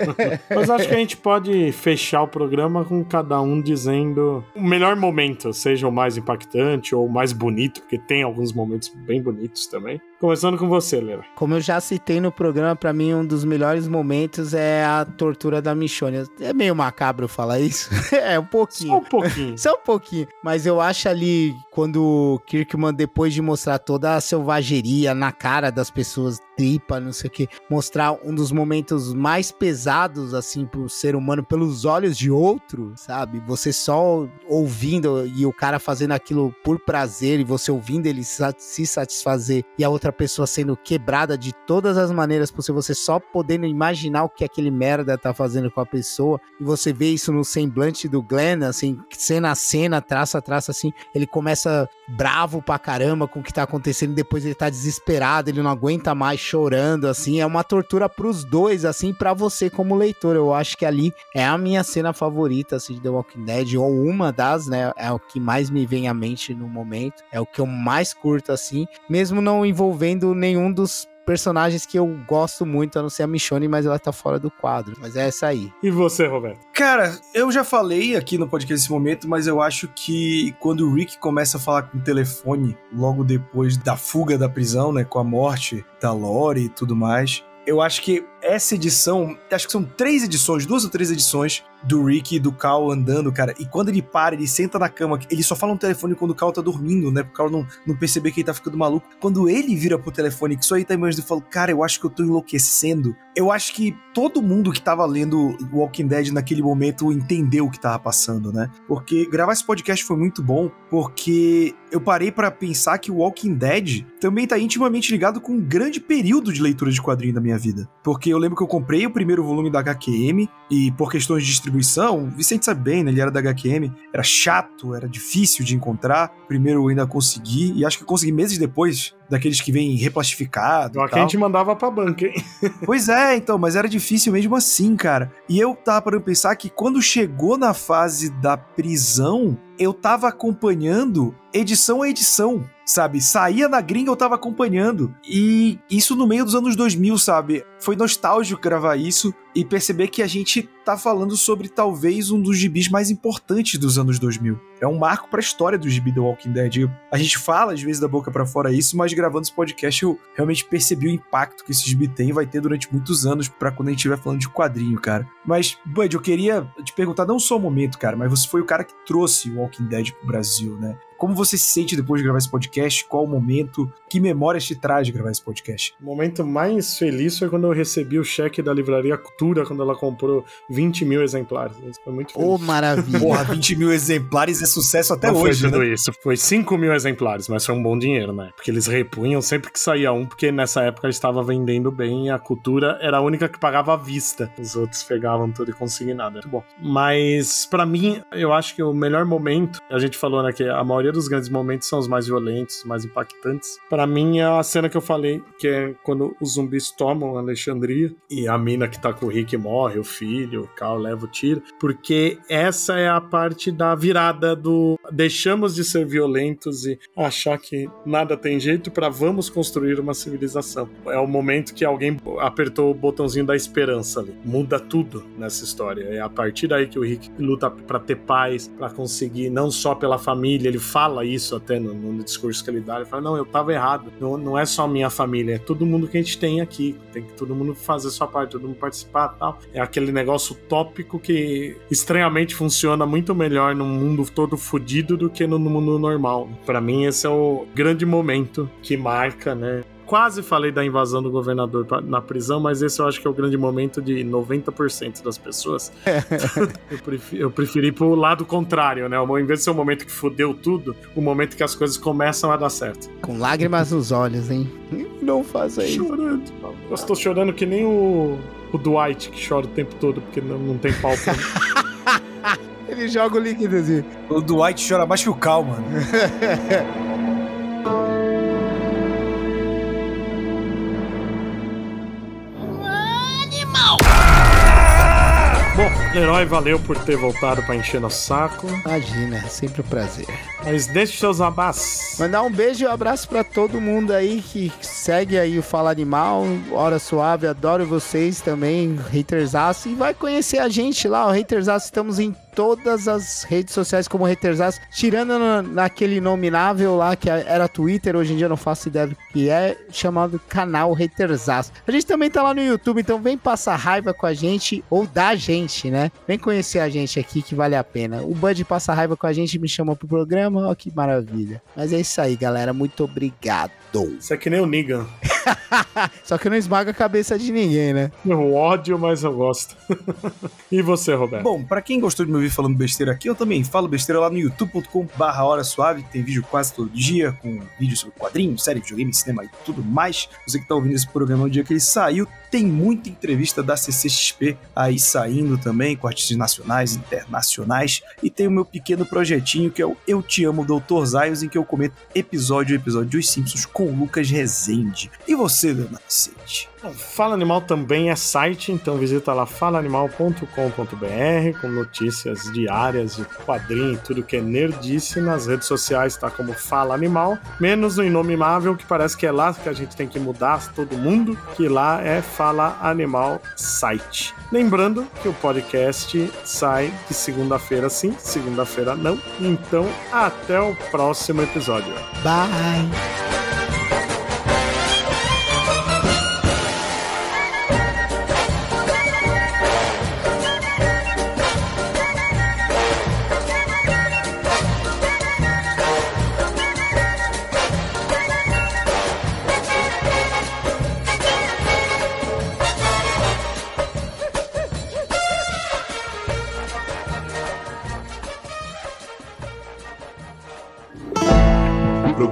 [LAUGHS] Mas acho que a gente pode fechar o programa com cada um dizendo o melhor momento, seja o mais impactante ou o mais bonito, porque tem alguns momentos bem bonitos também. Começando com você, Lera. Como eu já citei no programa, pra mim um dos melhores momentos é a tortura da Michonne. É meio macabro falar isso. [LAUGHS] é um pouquinho. Só um pouquinho. Só um pouquinho. Mas eu acho ali, quando o Kirkman, depois de mostrar toda a selvageria na cara das pessoas, tripa, não sei o que, mostrar um dos momentos mais pesados, assim, pro ser humano, pelos olhos de outro, sabe? Você só ouvindo e o cara fazendo aquilo por prazer e você ouvindo ele se satisfazer e a outra pessoa sendo quebrada de todas as maneiras possíveis, você só podendo imaginar o que aquele merda tá fazendo com a pessoa e você vê isso no semblante do Glenn, assim, cena a cena, traço a traço, assim, ele começa bravo pra caramba com o que tá acontecendo, depois ele tá desesperado, ele não aguenta mais chorando, assim, é uma tortura pros dois, assim, pra você como leitor, eu acho que ali é a minha cena favorita, assim, de The Walking Dead, ou uma das, né, é o que mais me vem à mente no momento, é o que eu mais curto, assim, mesmo não envolvendo nenhum dos personagens que eu gosto muito, a não ser a Michonne, mas ela tá fora do quadro, mas é essa aí. E você, Roberto? Cara, eu já falei aqui no podcast esse momento, mas eu acho que quando o Rick começa a falar com o telefone, logo depois da fuga da prisão, né, com a morte da Lori e tudo mais, eu acho que essa edição, acho que são três edições, duas ou três edições do Rick e do Cal andando, cara. E quando ele para, ele senta na cama, ele só fala no telefone quando o Cal tá dormindo, né? Pro Cal não, não perceber que ele tá ficando maluco. Quando ele vira pro telefone, que só ele tá imaginando e fala, cara, eu acho que eu tô enlouquecendo. Eu acho que todo mundo que tava lendo Walking Dead naquele momento entendeu o que tava passando, né? Porque gravar esse podcast foi muito bom, porque eu parei pra pensar que o Walking Dead também tá intimamente ligado com um grande período de leitura de quadrinho da minha vida. Porque eu lembro que eu comprei o primeiro volume da HQM e por questões de distribuição, o Vicente sabe bem, né? Ele era da HQM, era chato, era difícil de encontrar. Primeiro eu ainda consegui, e acho que consegui meses depois, daqueles que vêm replastificado. e Aqui a gente mandava pra banca, hein? [LAUGHS] Pois é, então, mas era difícil mesmo assim, cara. E eu tava pra pensar que quando chegou na fase da prisão, eu tava acompanhando edição a edição. Sabe? Saía na gringa, eu tava acompanhando. E isso no meio dos anos 2000, sabe? Foi nostálgico gravar isso e perceber que a gente tá falando sobre talvez um dos gibis mais importantes dos anos 2000. É um marco para a história do gibi The Walking Dead. A gente fala às vezes da boca para fora isso, mas gravando esse podcast eu realmente percebi o impacto que esse gibi tem e vai ter durante muitos anos para quando a gente estiver falando de quadrinho, cara. Mas, Bud, eu queria te perguntar não só o momento, cara, mas você foi o cara que trouxe o Walking Dead pro Brasil, né? Como você se sente depois de gravar esse podcast? Qual o momento? Que memórias te traz de gravar esse podcast? O momento mais feliz foi quando eu recebi o cheque da Livraria Cultura, quando ela comprou 20 mil exemplares. Isso foi muito feliz. Ô, maravilha. Porra, 20 mil exemplares é sucesso até Não hoje, foi tudo né? isso. Foi 5 mil exemplares, mas foi um bom dinheiro, né? Porque eles repunham sempre que saía um, porque nessa época estava vendendo bem e a cultura era a única que pagava à vista. Os outros pegavam tudo e consignavam. Muito bom. Mas, pra mim, eu acho que o melhor momento, a gente falou, né, que a maioria dos grandes momentos são os mais violentos, mais impactantes. Pra mim, é a cena que eu falei, que é quando os zumbis tomam Alexandria e a mina que tá com o Rick morre, o filho, o Carl leva o tiro, porque essa é a parte da virada do deixamos de ser violentos e achar que nada tem jeito para vamos construir uma civilização. É o momento que alguém apertou o botãozinho da esperança ali. Muda tudo nessa história. É a partir daí que o Rick luta para ter paz, para conseguir não só pela família, ele fala isso até no, no discurso que ele dá, ele fala: "Não, eu tava errado. Não, não é só minha família, é todo mundo que a gente tem aqui. Tem que todo mundo fazer sua parte, todo mundo participar, tal". É aquele negócio utópico que estranhamente funciona muito melhor num mundo todo fodido do que no mundo normal. Para mim esse é o grande momento que marca, né? Quase falei da invasão do governador pra- na prisão, mas esse eu acho que é o grande momento de 90% das pessoas. [LAUGHS] eu, preferi, eu preferi pro lado contrário, né? Em vez de ser o momento que fudeu tudo, o momento que as coisas começam a dar certo. Com lágrimas nos olhos, hein? Não faça isso. Chorando. Eu estou chorando que nem o, o Dwight, que chora o tempo todo porque não, não tem pau. [LAUGHS] Ele joga o líquido assim. O Dwight chora mais que o Cal, mano. [LAUGHS] herói, valeu por ter voltado pra encher nosso saco. Imagina, sempre um prazer. Mas deixe seus abás. Mandar um beijo e um abraço pra todo mundo aí que segue aí o Fala Animal, Hora Suave, adoro vocês também, Hatersaço, e vai conhecer a gente lá, o Hatersaço, estamos em todas as redes sociais como Hatersaço, tirando na- naquele nominável lá que era Twitter, hoje em dia eu não faço ideia do que é, chamado canal Hatersaço. A gente também tá lá no YouTube, então vem passar raiva com a gente, ou da gente, né? Vem conhecer a gente aqui que vale a pena. O Bud passa raiva com a gente, me chama pro programa, ó que maravilha. Mas é isso aí, galera, muito obrigado. Isso é que nem o Negan. [LAUGHS] Só que não esmago a cabeça de ninguém, né? Eu ódio, mas eu gosto. [LAUGHS] e você, Roberto? Bom, pra quem gostou de me ouvir falando besteira aqui, eu também falo besteira lá no youtube.com/barra Hora Suave. Tem vídeo quase todo dia, com vídeos sobre quadrinhos, série, videogame, cinema e tudo mais. Você que tá ouvindo esse programa no dia que ele saiu, tem muita entrevista da CCXP aí saindo também, com artistas nacionais, internacionais. E tem o meu pequeno projetinho que é o Eu Te Amo, Dr. Zaios, em que eu comento episódio a episódio dos Simpsons com o Lucas Rezende. E você, Leonardo Cid? Fala Animal também é site, então visita lá falaanimal.com.br com notícias diárias de quadrinho e tudo que é nerdice. Nas redes sociais tá como Fala Animal, menos no Inominável, que parece que é lá que a gente tem que mudar todo mundo, que lá é Fala Animal Site. Lembrando que o podcast sai de segunda-feira sim, segunda-feira não. Então, até o próximo episódio. Bye!